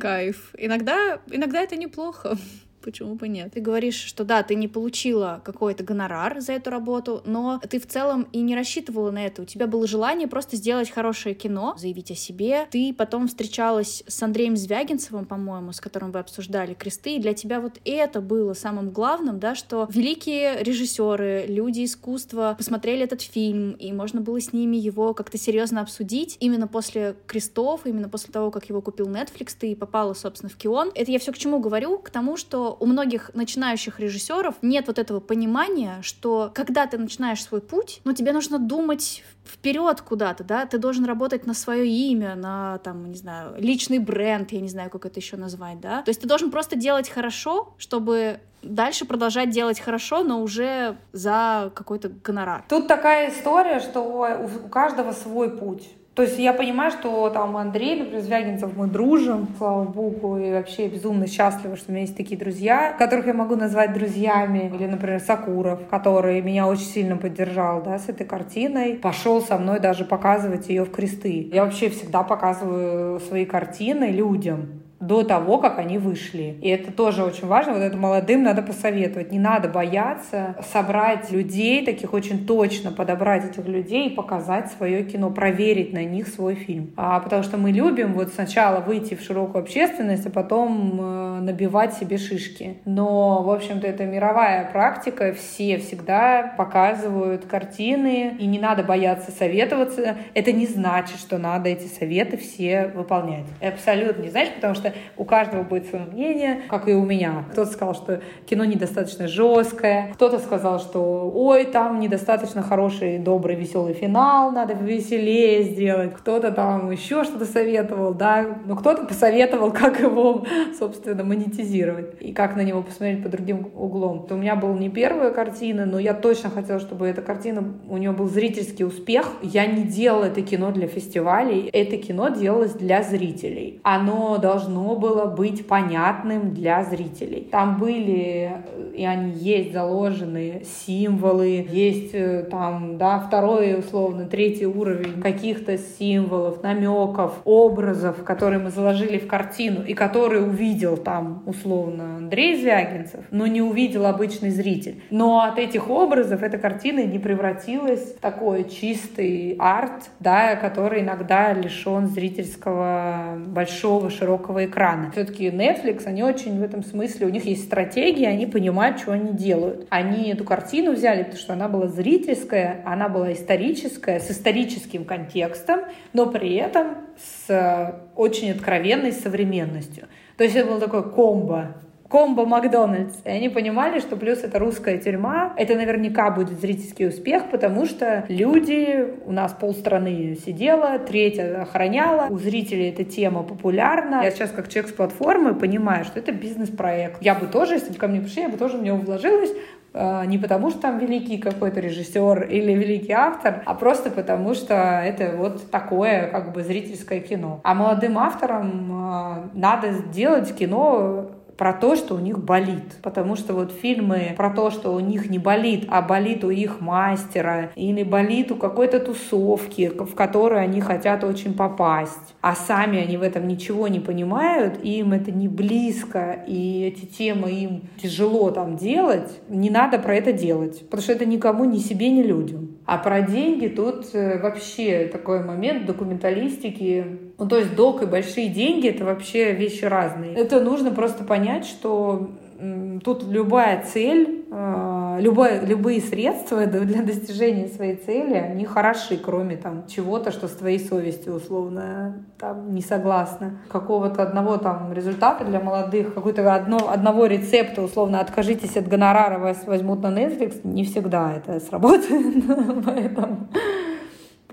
S1: Кайф. Иногда, иногда это неплохо почему бы нет? Ты говоришь, что да, ты не получила какой-то гонорар за эту работу, но ты в целом и не рассчитывала на это. У тебя было желание просто сделать хорошее кино, заявить о себе. Ты потом встречалась с Андреем Звягинцевым, по-моему, с которым вы обсуждали кресты, и для тебя вот это было самым главным, да, что великие режиссеры, люди искусства посмотрели этот фильм, и можно было с ними его как-то серьезно обсудить. Именно после крестов, именно после того, как его купил Netflix, ты попала, собственно, в Кион. Это я все к чему говорю? К тому, что у многих начинающих режиссеров нет вот этого понимания, что когда ты начинаешь свой путь, ну, тебе нужно думать вперед куда-то, да, ты должен работать на свое имя, на, там, не знаю, личный бренд, я не знаю, как это еще назвать, да. То есть ты должен просто делать хорошо, чтобы дальше продолжать делать хорошо, но уже за какой-то гонорар.
S3: Тут такая история, что у каждого свой путь. То есть я понимаю, что там Андрей, например, Звягинцев, мы дружим, слава богу, и вообще безумно счастлива, что у меня есть такие друзья, которых я могу назвать друзьями. Или, например, Сакуров, который меня очень сильно поддержал, да, с этой картиной. Пошел со мной даже показывать ее в кресты. Я вообще всегда показываю свои картины людям до того, как они вышли. И это тоже очень важно. Вот это молодым надо посоветовать. Не надо бояться собрать людей, таких очень точно подобрать этих людей и показать свое кино, проверить на них свой фильм. А, потому что мы любим вот сначала выйти в широкую общественность, а потом э, набивать себе шишки. Но, в общем-то, это мировая практика. Все всегда показывают картины, и не надо бояться советоваться. Это не значит, что надо эти советы все выполнять. Абсолютно не значит, потому что у каждого будет свое мнение, как и у меня. Кто-то сказал, что кино недостаточно жесткое, кто-то сказал, что ой, там недостаточно хороший, добрый, веселый финал, надо веселее сделать. Кто-то там еще что-то советовал, да, но кто-то посоветовал, как его, собственно, монетизировать и как на него посмотреть по другим углом. То у меня была не первая картина, но я точно хотела, чтобы эта картина, у нее был зрительский успех. Я не делала это кино для фестивалей, это кино делалось для зрителей. Оно должно должно было быть понятным для зрителей. Там были, и они есть заложены символы, есть э, там, да, второй, условно, третий уровень каких-то символов, намеков, образов, которые мы заложили в картину, и которые увидел там, условно, Андрей Звягинцев, но не увидел обычный зритель. Но от этих образов эта картина не превратилась в такой чистый арт, да, который иногда лишен зрительского большого широкого экрана. Все-таки Netflix, они очень в этом смысле, у них есть стратегия, они понимают, что они делают. Они эту картину взяли, потому что она была зрительская, она была историческая, с историческим контекстом, но при этом с очень откровенной современностью. То есть это был такой комбо комбо Макдональдс. И они понимали, что плюс это русская тюрьма, это наверняка будет зрительский успех, потому что люди, у нас полстраны сидела, третья охраняла, у зрителей эта тема популярна. Я сейчас как человек с платформы понимаю, что это бизнес-проект. Я бы тоже, если бы ко мне пришли, я бы тоже в него вложилась, а, не потому, что там великий какой-то режиссер или великий автор, а просто потому, что это вот такое как бы зрительское кино. А молодым авторам а, надо сделать кино про то, что у них болит. Потому что вот фильмы про то, что у них не болит, а болит у их мастера или болит у какой-то тусовки, в которую они хотят очень попасть, а сами они в этом ничего не понимают, им это не близко, и эти темы им тяжело там делать, не надо про это делать, потому что это никому, ни себе, ни людям. А про деньги тут э, вообще такой момент документалистики. Ну, то есть док и большие деньги — это вообще вещи разные. Это нужно просто понять, что тут любая цель, э, любое, любые средства для достижения своей цели, они хороши, кроме там чего-то, что с твоей совестью условно там не согласна. Какого-то одного там результата для молодых, какой-то одно, одного рецепта, условно, откажитесь от гонорара, вас возьмут на Netflix, не всегда это сработает, поэтому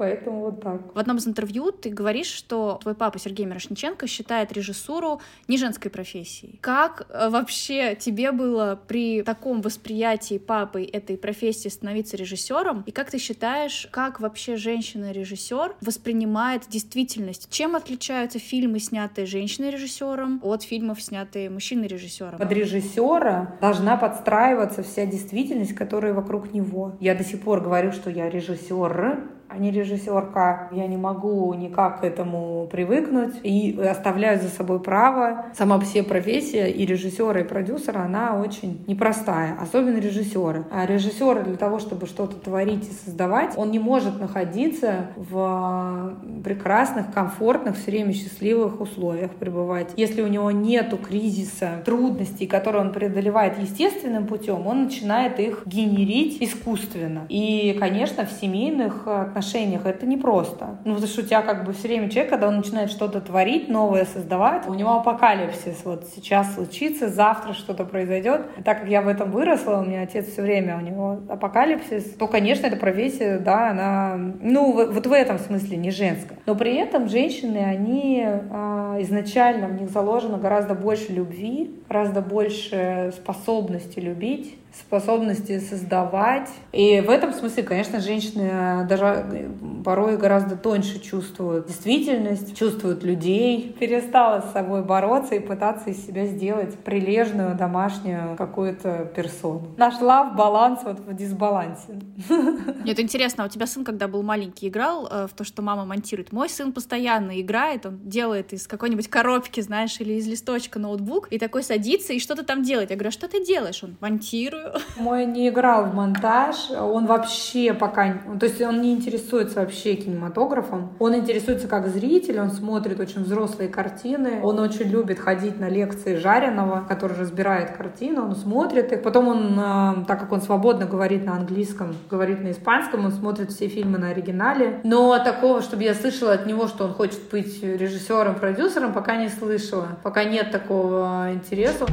S3: Поэтому вот так.
S1: В одном из интервью ты говоришь, что твой папа Сергей Мирошниченко считает режиссуру не женской профессией. Как э, вообще тебе было при таком восприятии папой этой профессии становиться режиссером? И как ты считаешь, как вообще женщина-режиссер воспринимает действительность? Чем отличаются фильмы, снятые женщиной-режиссером, от фильмов, снятые мужчиной-режиссером?
S3: Под режиссера должна подстраиваться вся действительность, которая вокруг него. Я до сих пор говорю, что я режиссер, а не режиссерка. Я не могу никак к этому привыкнуть и оставляю за собой право. Сама себе профессия и режиссера, и продюсера, она очень непростая, особенно режиссера. А режиссер для того, чтобы что-то творить и создавать, он не может находиться в прекрасных, комфортных, все время счастливых условиях пребывать. Если у него нету кризиса, трудностей, которые он преодолевает естественным путем, он начинает их генерить искусственно. И, конечно, в семейных отношениях отношениях это непросто. Ну, потому что у тебя как бы все время человек, когда он начинает что-то творить, новое создавать, у него апокалипсис. Вот сейчас случится, завтра что-то произойдет. И так как я в этом выросла, у меня отец все время, у него апокалипсис, то, конечно, эта профессия, да, она, ну, вот в этом смысле не женская. Но при этом женщины, они э, изначально, в них заложено гораздо больше любви, гораздо больше способности любить, способности создавать. И в этом смысле, конечно, женщины даже порой гораздо тоньше чувствуют действительность, чувствуют людей. Перестала с собой бороться и пытаться из себя сделать прилежную домашнюю какую-то персону. Нашла в баланс вот в дисбалансе.
S1: Нет, интересно, а у тебя сын, когда был маленький, играл э, в то, что мама монтирует? Мой сын постоянно играет, он делает из какой-нибудь коробки, знаешь, или из листочка ноутбук, и такой садится и что-то там делает. Я говорю, а что ты делаешь? Он монтирует
S3: мой не играл в монтаж, он вообще пока, то есть он не интересуется вообще кинематографом, он интересуется как зритель, он смотрит очень взрослые картины, он очень любит ходить на лекции Жареного, который разбирает картину, он смотрит их, потом он, э, так как он свободно говорит на английском, говорит на испанском, он смотрит все фильмы на оригинале, но такого, чтобы я слышала от него, что он хочет быть режиссером, продюсером, пока не слышала, пока нет такого интереса.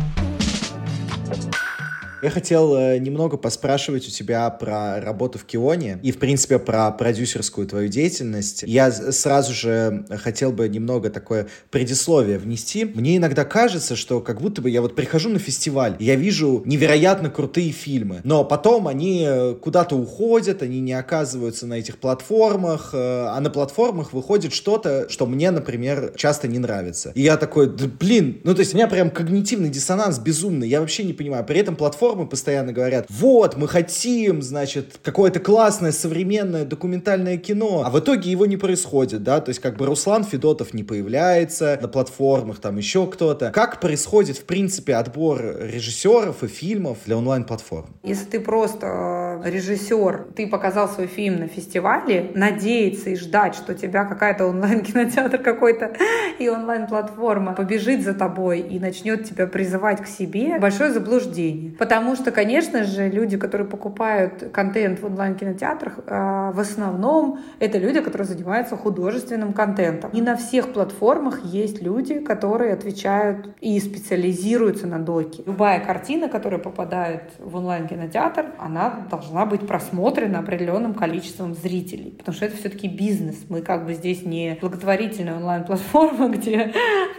S2: Я хотел э, немного поспрашивать у тебя про работу в Кионе и, в принципе, про продюсерскую твою деятельность. Я сразу же хотел бы немного такое предисловие внести. Мне иногда кажется, что как будто бы я вот прихожу на фестиваль, я вижу невероятно крутые фильмы, но потом они э, куда-то уходят, они не оказываются на этих платформах, э, а на платформах выходит что-то, что мне, например, часто не нравится. И я такой, да, блин, ну то есть у меня прям когнитивный диссонанс безумный, я вообще не понимаю. При этом платформа платформы постоянно говорят, вот, мы хотим, значит, какое-то классное современное документальное кино, а в итоге его не происходит, да, то есть как бы Руслан Федотов не появляется на платформах, там еще кто-то. Как происходит, в принципе, отбор режиссеров и фильмов для онлайн-платформ?
S3: Если ты просто э, режиссер, ты показал свой фильм на фестивале, надеяться и ждать, что тебя какая-то онлайн-кинотеатр какой-то и онлайн-платформа побежит за тобой и начнет тебя призывать к себе, большое заблуждение. Потому Потому что, конечно же, люди, которые покупают контент в онлайн-кинотеатрах, а, в основном это люди, которые занимаются художественным контентом. Не на всех платформах есть люди, которые отвечают и специализируются на доке. Любая картина, которая попадает в онлайн-кинотеатр, она должна быть просмотрена определенным количеством зрителей. Потому что это все-таки бизнес. Мы как бы здесь не благотворительная онлайн-платформа, где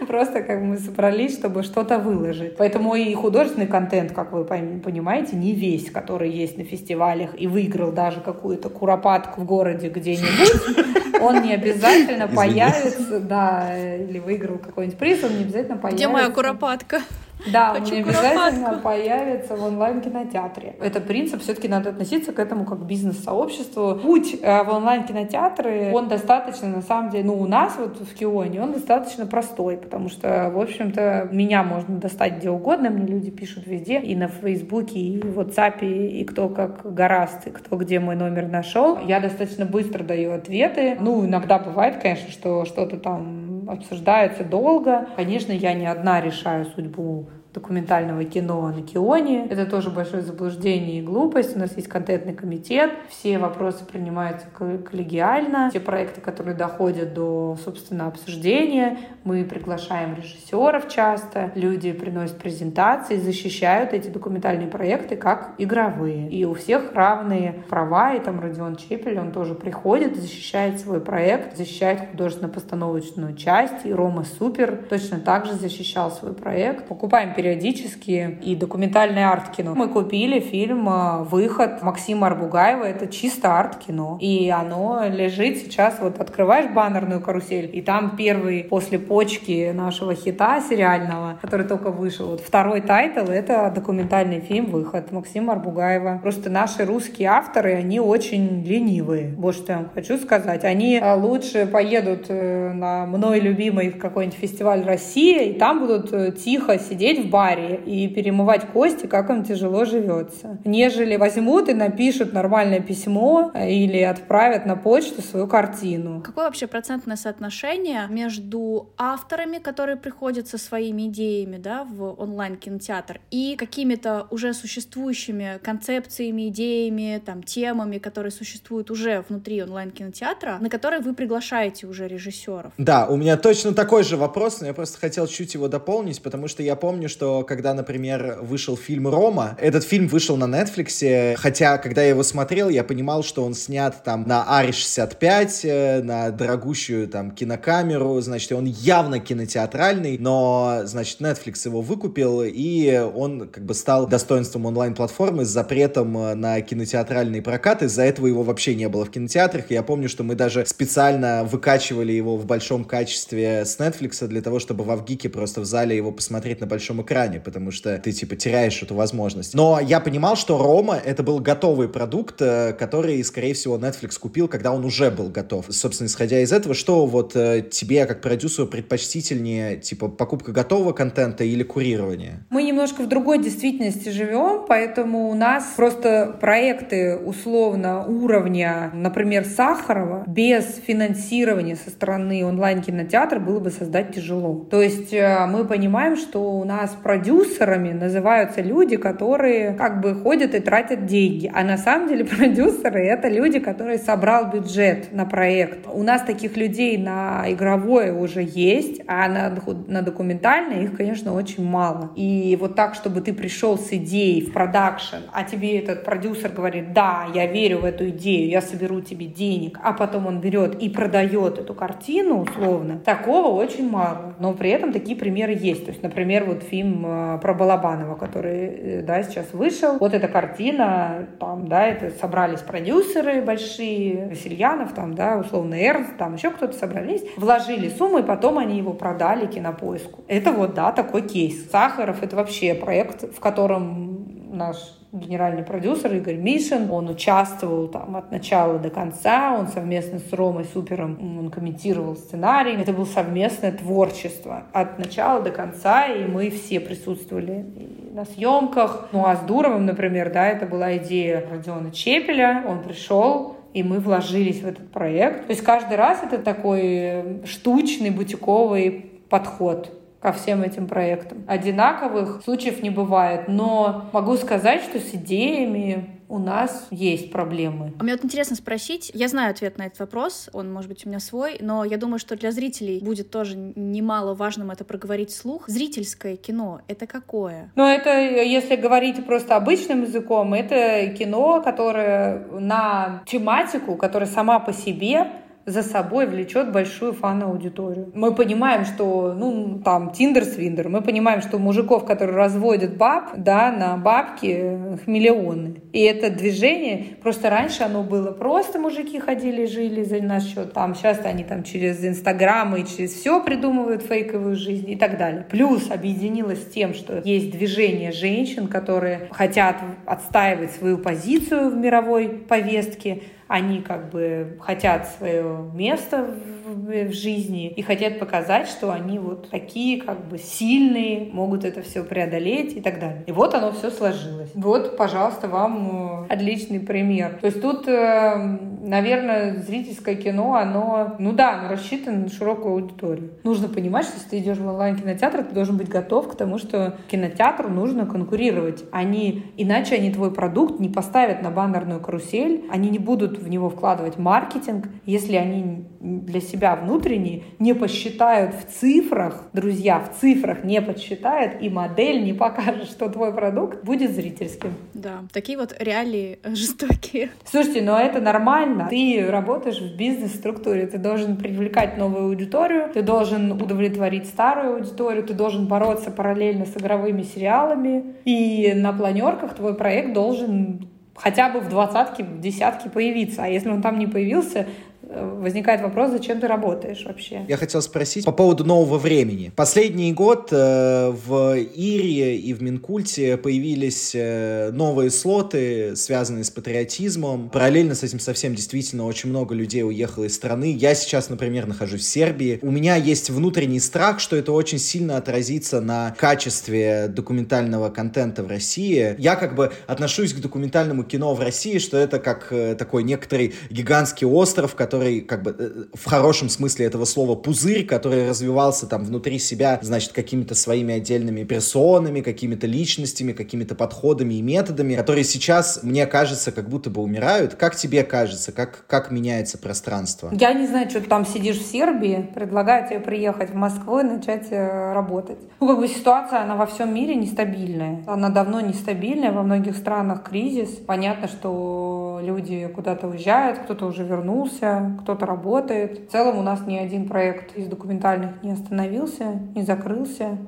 S3: просто как мы собрались, чтобы что-то выложить. Поэтому и художественный контент, как вы поймете, понимаете, не весь, который есть на фестивалях и выиграл даже какую-то куропатку в городе где-нибудь, он не обязательно появится, да, или выиграл какой-нибудь приз, он не обязательно появится.
S1: Где моя куропатка?
S3: Да, он не обязательно появится в онлайн-кинотеатре. Это принцип, все-таки надо относиться к этому как к бизнес-сообществу. Путь э, в онлайн-кинотеатры, он достаточно, на самом деле, ну, у нас вот в Кионе, он достаточно простой, потому что, в общем-то, меня можно достать где угодно, мне люди пишут везде, и на Фейсбуке, и в WhatsApp, и кто как гораст, и кто где мой номер нашел. Я достаточно быстро даю ответы. Ну, иногда бывает, конечно, что что-то там обсуждается долго. Конечно, я не одна решаю судьбу документального кино на Кионе. Это тоже большое заблуждение и глупость. У нас есть контентный комитет, все вопросы принимаются коллегиально. Те проекты, которые доходят до, собственно, обсуждения, мы приглашаем режиссеров часто, люди приносят презентации, защищают эти документальные проекты как игровые. И у всех равные права, и там Родион Чепель, он тоже приходит, защищает свой проект, защищает художественно-постановочную часть, и Рома Супер точно так же защищал свой проект. Покупаем периодически и документальное арт-кино. Мы купили фильм э, «Выход» Максима Арбугаева. Это чисто арт-кино. И оно лежит сейчас, вот открываешь баннерную карусель, и там первый после почки нашего хита сериального, который только вышел. Вот второй title — это документальный фильм «Выход» Максима Арбугаева. Просто наши русские авторы, они очень ленивые. Вот что я вам хочу сказать. Они э, лучше поедут э, на мной любимый какой-нибудь фестиваль России, и там будут тихо сидеть в баре и перемывать кости, как им тяжело живется. Нежели возьмут и напишут нормальное письмо или отправят на почту свою картину.
S1: Какое вообще процентное соотношение между авторами, которые приходят со своими идеями да, в онлайн-кинотеатр, и какими-то уже существующими концепциями, идеями, там, темами, которые существуют уже внутри онлайн-кинотеатра, на которые вы приглашаете уже режиссеров?
S2: Да, у меня точно такой же вопрос, но я просто хотел чуть его дополнить, потому что я помню, что что когда, например, вышел фильм «Рома», этот фильм вышел на Netflix, хотя, когда я его смотрел, я понимал, что он снят там на ARRI-65, э, на дорогущую там кинокамеру, значит, он явно кинотеатральный, но, значит, Netflix его выкупил, и он как бы стал достоинством онлайн-платформы с запретом э, на кинотеатральный прокат, из-за этого его вообще не было в кинотеатрах, я помню, что мы даже специально выкачивали его в большом качестве с Netflix для того, чтобы в Авгике просто в зале его посмотреть на большом экране экране, потому что ты, типа, теряешь эту возможность. Но я понимал, что Рома — это был готовый продукт, э, который, скорее всего, Netflix купил, когда он уже был готов. Собственно, исходя из этого, что вот э, тебе, как продюсеру, предпочтительнее, типа, покупка готового контента или курирование?
S3: Мы немножко в другой действительности живем, поэтому у нас просто проекты условно уровня, например, Сахарова, без финансирования со стороны онлайн-кинотеатра было бы создать тяжело. То есть э, мы понимаем, что у нас продюсерами называются люди, которые как бы ходят и тратят деньги. А на самом деле продюсеры — это люди, которые собрал бюджет на проект. У нас таких людей на игровое уже есть, а на, на документальное их, конечно, очень мало. И вот так, чтобы ты пришел с идеей в продакшн, а тебе этот продюсер говорит, да, я верю в эту идею, я соберу тебе денег, а потом он берет и продает эту картину, условно, такого очень мало. Но при этом такие примеры есть. То есть, например, вот фильм Э, про Балабанова, который, э, да, сейчас вышел. Вот эта картина, там, да, это собрались продюсеры большие, Васильянов, там, да, условно Эрнст, там еще кто-то собрались, вложили сумму, и потом они его продали кинопоиску. Это вот, да, такой кейс. Сахаров — это вообще проект, в котором наш генеральный продюсер Игорь Мишин. Он участвовал там от начала до конца. Он совместно с Ромой Супером он комментировал сценарий. Это было совместное творчество от начала до конца, и мы все присутствовали на съемках. Ну а с Дуровым, например, да, это была идея Родиона Чепеля. Он пришел, и мы вложились в этот проект. То есть каждый раз это такой штучный, бутиковый подход ко всем этим проектам. Одинаковых случаев не бывает, но могу сказать, что с идеями у нас есть проблемы.
S1: А мне вот интересно спросить, я знаю ответ на этот вопрос, он, может быть, у меня свой, но я думаю, что для зрителей будет тоже немало важным это проговорить вслух. Зрительское кино — это какое?
S3: Ну, это, если говорить просто обычным языком, это кино, которое на тематику, которая сама по себе за собой влечет большую фан-аудиторию. Мы понимаем, что, ну, там, Тиндер, Свиндер, мы понимаем, что мужиков, которые разводят баб, да, на бабки, их миллионы. И это движение, просто раньше оно было просто мужики ходили, жили за наш счет, там, сейчас они там через Инстаграм и через все придумывают фейковую жизнь и так далее. Плюс объединилось с тем, что есть движение женщин, которые хотят отстаивать свою позицию в мировой повестке, они как бы хотят свое место в, в жизни и хотят показать, что они вот такие как бы сильные, могут это все преодолеть и так далее. И вот оно все сложилось. Вот, пожалуйста, вам э, отличный пример. То есть тут, э, наверное, зрительское кино, оно, ну да, оно рассчитано на широкую аудиторию. Нужно понимать, что если ты идешь в онлайн-кинотеатр, ты должен быть готов к тому, что кинотеатру нужно конкурировать. Они, иначе они твой продукт не поставят на баннерную карусель, они не будут в него вкладывать маркетинг, если они для себя внутренне не посчитают в цифрах, друзья, в цифрах не подсчитают, и модель не покажет, что твой продукт будет зрительским.
S1: Да, такие вот реалии жестокие.
S3: Слушайте, но это нормально. Ты работаешь в бизнес-структуре, ты должен привлекать новую аудиторию, ты должен удовлетворить старую аудиторию, ты должен бороться параллельно с игровыми сериалами, и на планерках твой проект должен хотя бы в двадцатке, в десятке появиться. А если он там не появился, возникает вопрос, зачем ты работаешь вообще?
S2: Я хотел спросить по поводу нового времени. Последний год э, в Ире и в Минкульте появились э, новые слоты, связанные с патриотизмом. Параллельно с этим совсем действительно очень много людей уехало из страны. Я сейчас, например, нахожусь в Сербии. У меня есть внутренний страх, что это очень сильно отразится на качестве документального контента в России. Я как бы отношусь к документальному кино в России, что это как э, такой некоторый гигантский остров, который который как бы э, в хорошем смысле этого слова пузырь, который развивался там внутри себя, значит, какими-то своими отдельными персонами, какими-то личностями, какими-то подходами и методами, которые сейчас, мне кажется, как будто бы умирают. Как тебе кажется, как, как меняется пространство?
S3: Я не знаю, что ты там сидишь в Сербии, предлагаю тебе приехать в Москву и начать э, работать. Ну, как бы ситуация, она во всем мире нестабильная. Она давно нестабильная, во многих странах кризис. Понятно, что люди куда-то уезжают, кто-то уже вернулся, кто-то работает. В целом у нас ни один проект из документальных не остановился, не закрылся.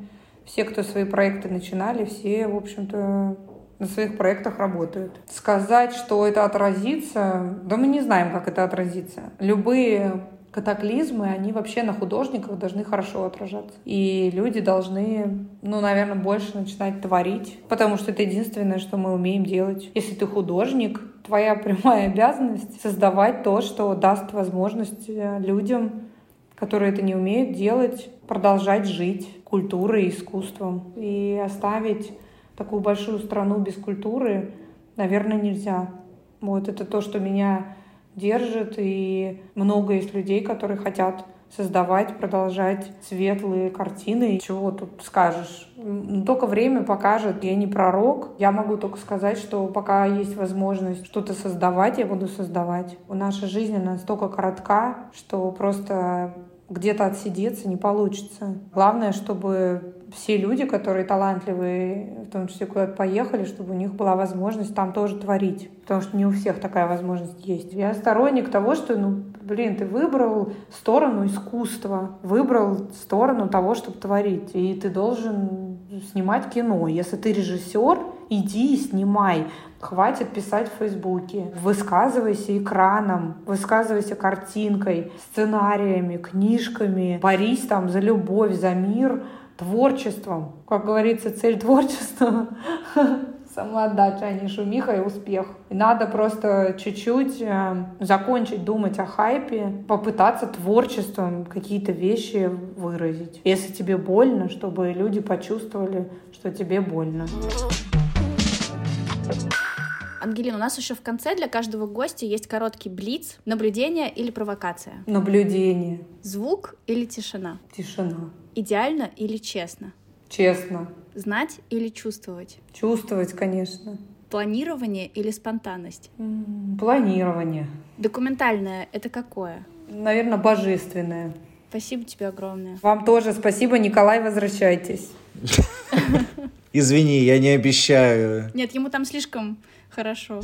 S3: Все, кто свои проекты начинали, все, в общем-то, на своих проектах работают. Сказать, что это отразится, да мы не знаем, как это отразится. Любые катаклизмы, они вообще на художниках должны хорошо отражаться. И люди должны, ну, наверное, больше начинать творить, потому что это единственное, что мы умеем делать. Если ты художник, твоя прямая обязанность создавать то, что даст возможность э, людям, которые это не умеют делать, продолжать жить культурой и искусством. И оставить такую большую страну без культуры, наверное, нельзя. Вот это то, что меня держит, и много есть людей, которые хотят создавать, продолжать светлые картины. Чего тут скажешь? Только время покажет. Я не пророк. Я могу только сказать, что пока есть возможность что-то создавать, я буду создавать. Наша жизнь настолько коротка, что просто где-то отсидеться не получится. Главное, чтобы все люди, которые талантливые, в том числе куда-то поехали, чтобы у них была возможность там тоже творить. Потому что не у всех такая возможность есть. Я сторонник того, что, ну, блин, ты выбрал сторону искусства, выбрал сторону того, чтобы творить. И ты должен снимать кино. Если ты режиссер, иди и снимай. Хватит писать в Фейсбуке. Высказывайся экраном, высказывайся картинкой, сценариями, книжками. Борись там за любовь, за мир, творчеством. Как говорится, цель творчества самоотдача, а не шумиха и успех. И надо просто чуть-чуть э, закончить думать о хайпе, попытаться творчеством какие-то вещи выразить. Если тебе больно, чтобы люди почувствовали, что тебе больно.
S1: Ангелина, у нас еще в конце для каждого гостя есть короткий блиц, наблюдение или провокация.
S3: Наблюдение.
S1: Звук или тишина?
S3: Тишина.
S1: Идеально или честно?
S3: Честно.
S1: Знать или чувствовать?
S3: Чувствовать, конечно.
S1: Планирование или спонтанность?
S3: Планирование.
S1: Документальное — это какое?
S3: Наверное, божественное.
S1: Спасибо тебе огромное.
S3: Вам тоже спасибо, Николай, возвращайтесь.
S2: Извини, я не обещаю.
S1: Нет, ему там слишком хорошо.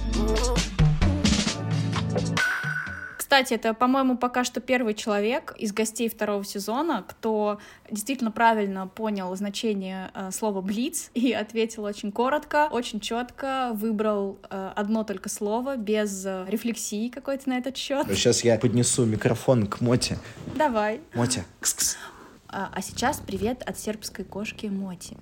S1: Кстати, это, по-моему, пока что первый человек из гостей второго сезона, кто действительно правильно понял значение э, слова «блиц» и ответил очень коротко, очень четко, выбрал э, одно только слово, без э, рефлексии какой-то на этот счет.
S2: Сейчас я поднесу микрофон к Моте.
S1: Давай.
S2: Мотя, кс-кс.
S1: А, а сейчас привет от сербской кошки Моти.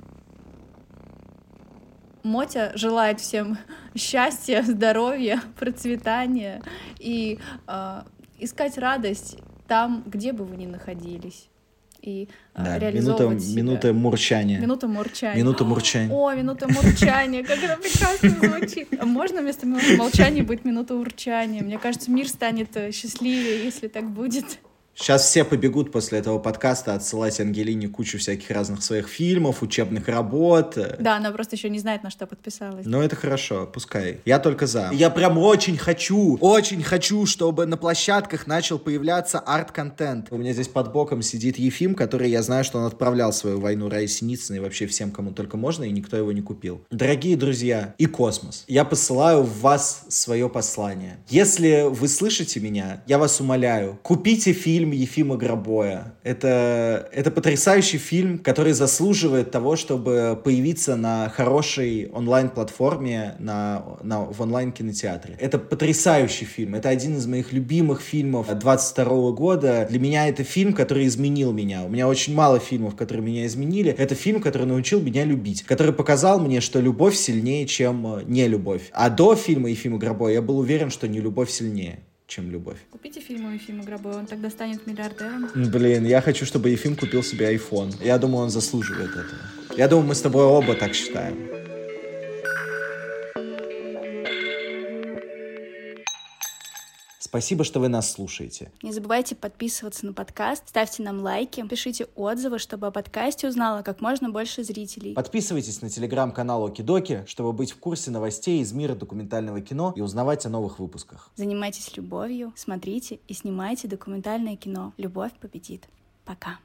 S1: Мотя желает всем счастья, здоровья, процветания и э, искать радость там, где бы вы ни находились. И э,
S2: Да, минута,
S1: реализовывать себя.
S2: минута мурчания.
S1: Минута мурчания.
S2: Минута мурчания.
S1: О, минута мурчания, как это прекрасно звучит. А можно вместо минуты молчания будет минута урчания? Мне кажется, мир станет э, счастливее, если так будет.
S2: Сейчас все побегут после этого подкаста отсылать Ангелине кучу всяких разных своих фильмов, учебных работ.
S1: Да, она просто еще не знает, на что подписалась.
S2: Но это хорошо, пускай. Я только за. Я прям очень хочу, очень хочу, чтобы на площадках начал появляться арт-контент. У меня здесь под боком сидит Ефим, который, я знаю, что он отправлял свою войну Раи Синицыной вообще всем, кому только можно, и никто его не купил. Дорогие друзья и космос, я посылаю в вас свое послание. Если вы слышите меня, я вас умоляю, купите фильм Ефима Гробоя. Это, это потрясающий фильм, который заслуживает того, чтобы появиться на хорошей онлайн-платформе на, на, в онлайн-кинотеатре. Это потрясающий фильм. Это один из моих любимых фильмов 22 года. Для меня это фильм, который изменил меня. У меня очень мало фильмов, которые меня изменили. Это фильм, который научил меня любить. Который показал мне, что любовь сильнее, чем э, не любовь. А до фильма Ефима Гробоя я был уверен, что не любовь сильнее чем любовь.
S1: Купите фильм у Ефима Гробова, он тогда станет миллиардером.
S2: Блин, я хочу, чтобы Ефим купил себе iPhone. Я думаю, он заслуживает этого. Я думаю, мы с тобой оба так считаем. Спасибо, что вы нас слушаете.
S1: Не забывайте подписываться на подкаст, ставьте нам лайки, пишите отзывы, чтобы о подкасте узнало как можно больше зрителей.
S2: Подписывайтесь на телеграм-канал Окидоки, чтобы быть в курсе новостей из мира документального кино и узнавать о новых выпусках.
S1: Занимайтесь любовью, смотрите и снимайте документальное кино. Любовь победит. Пока.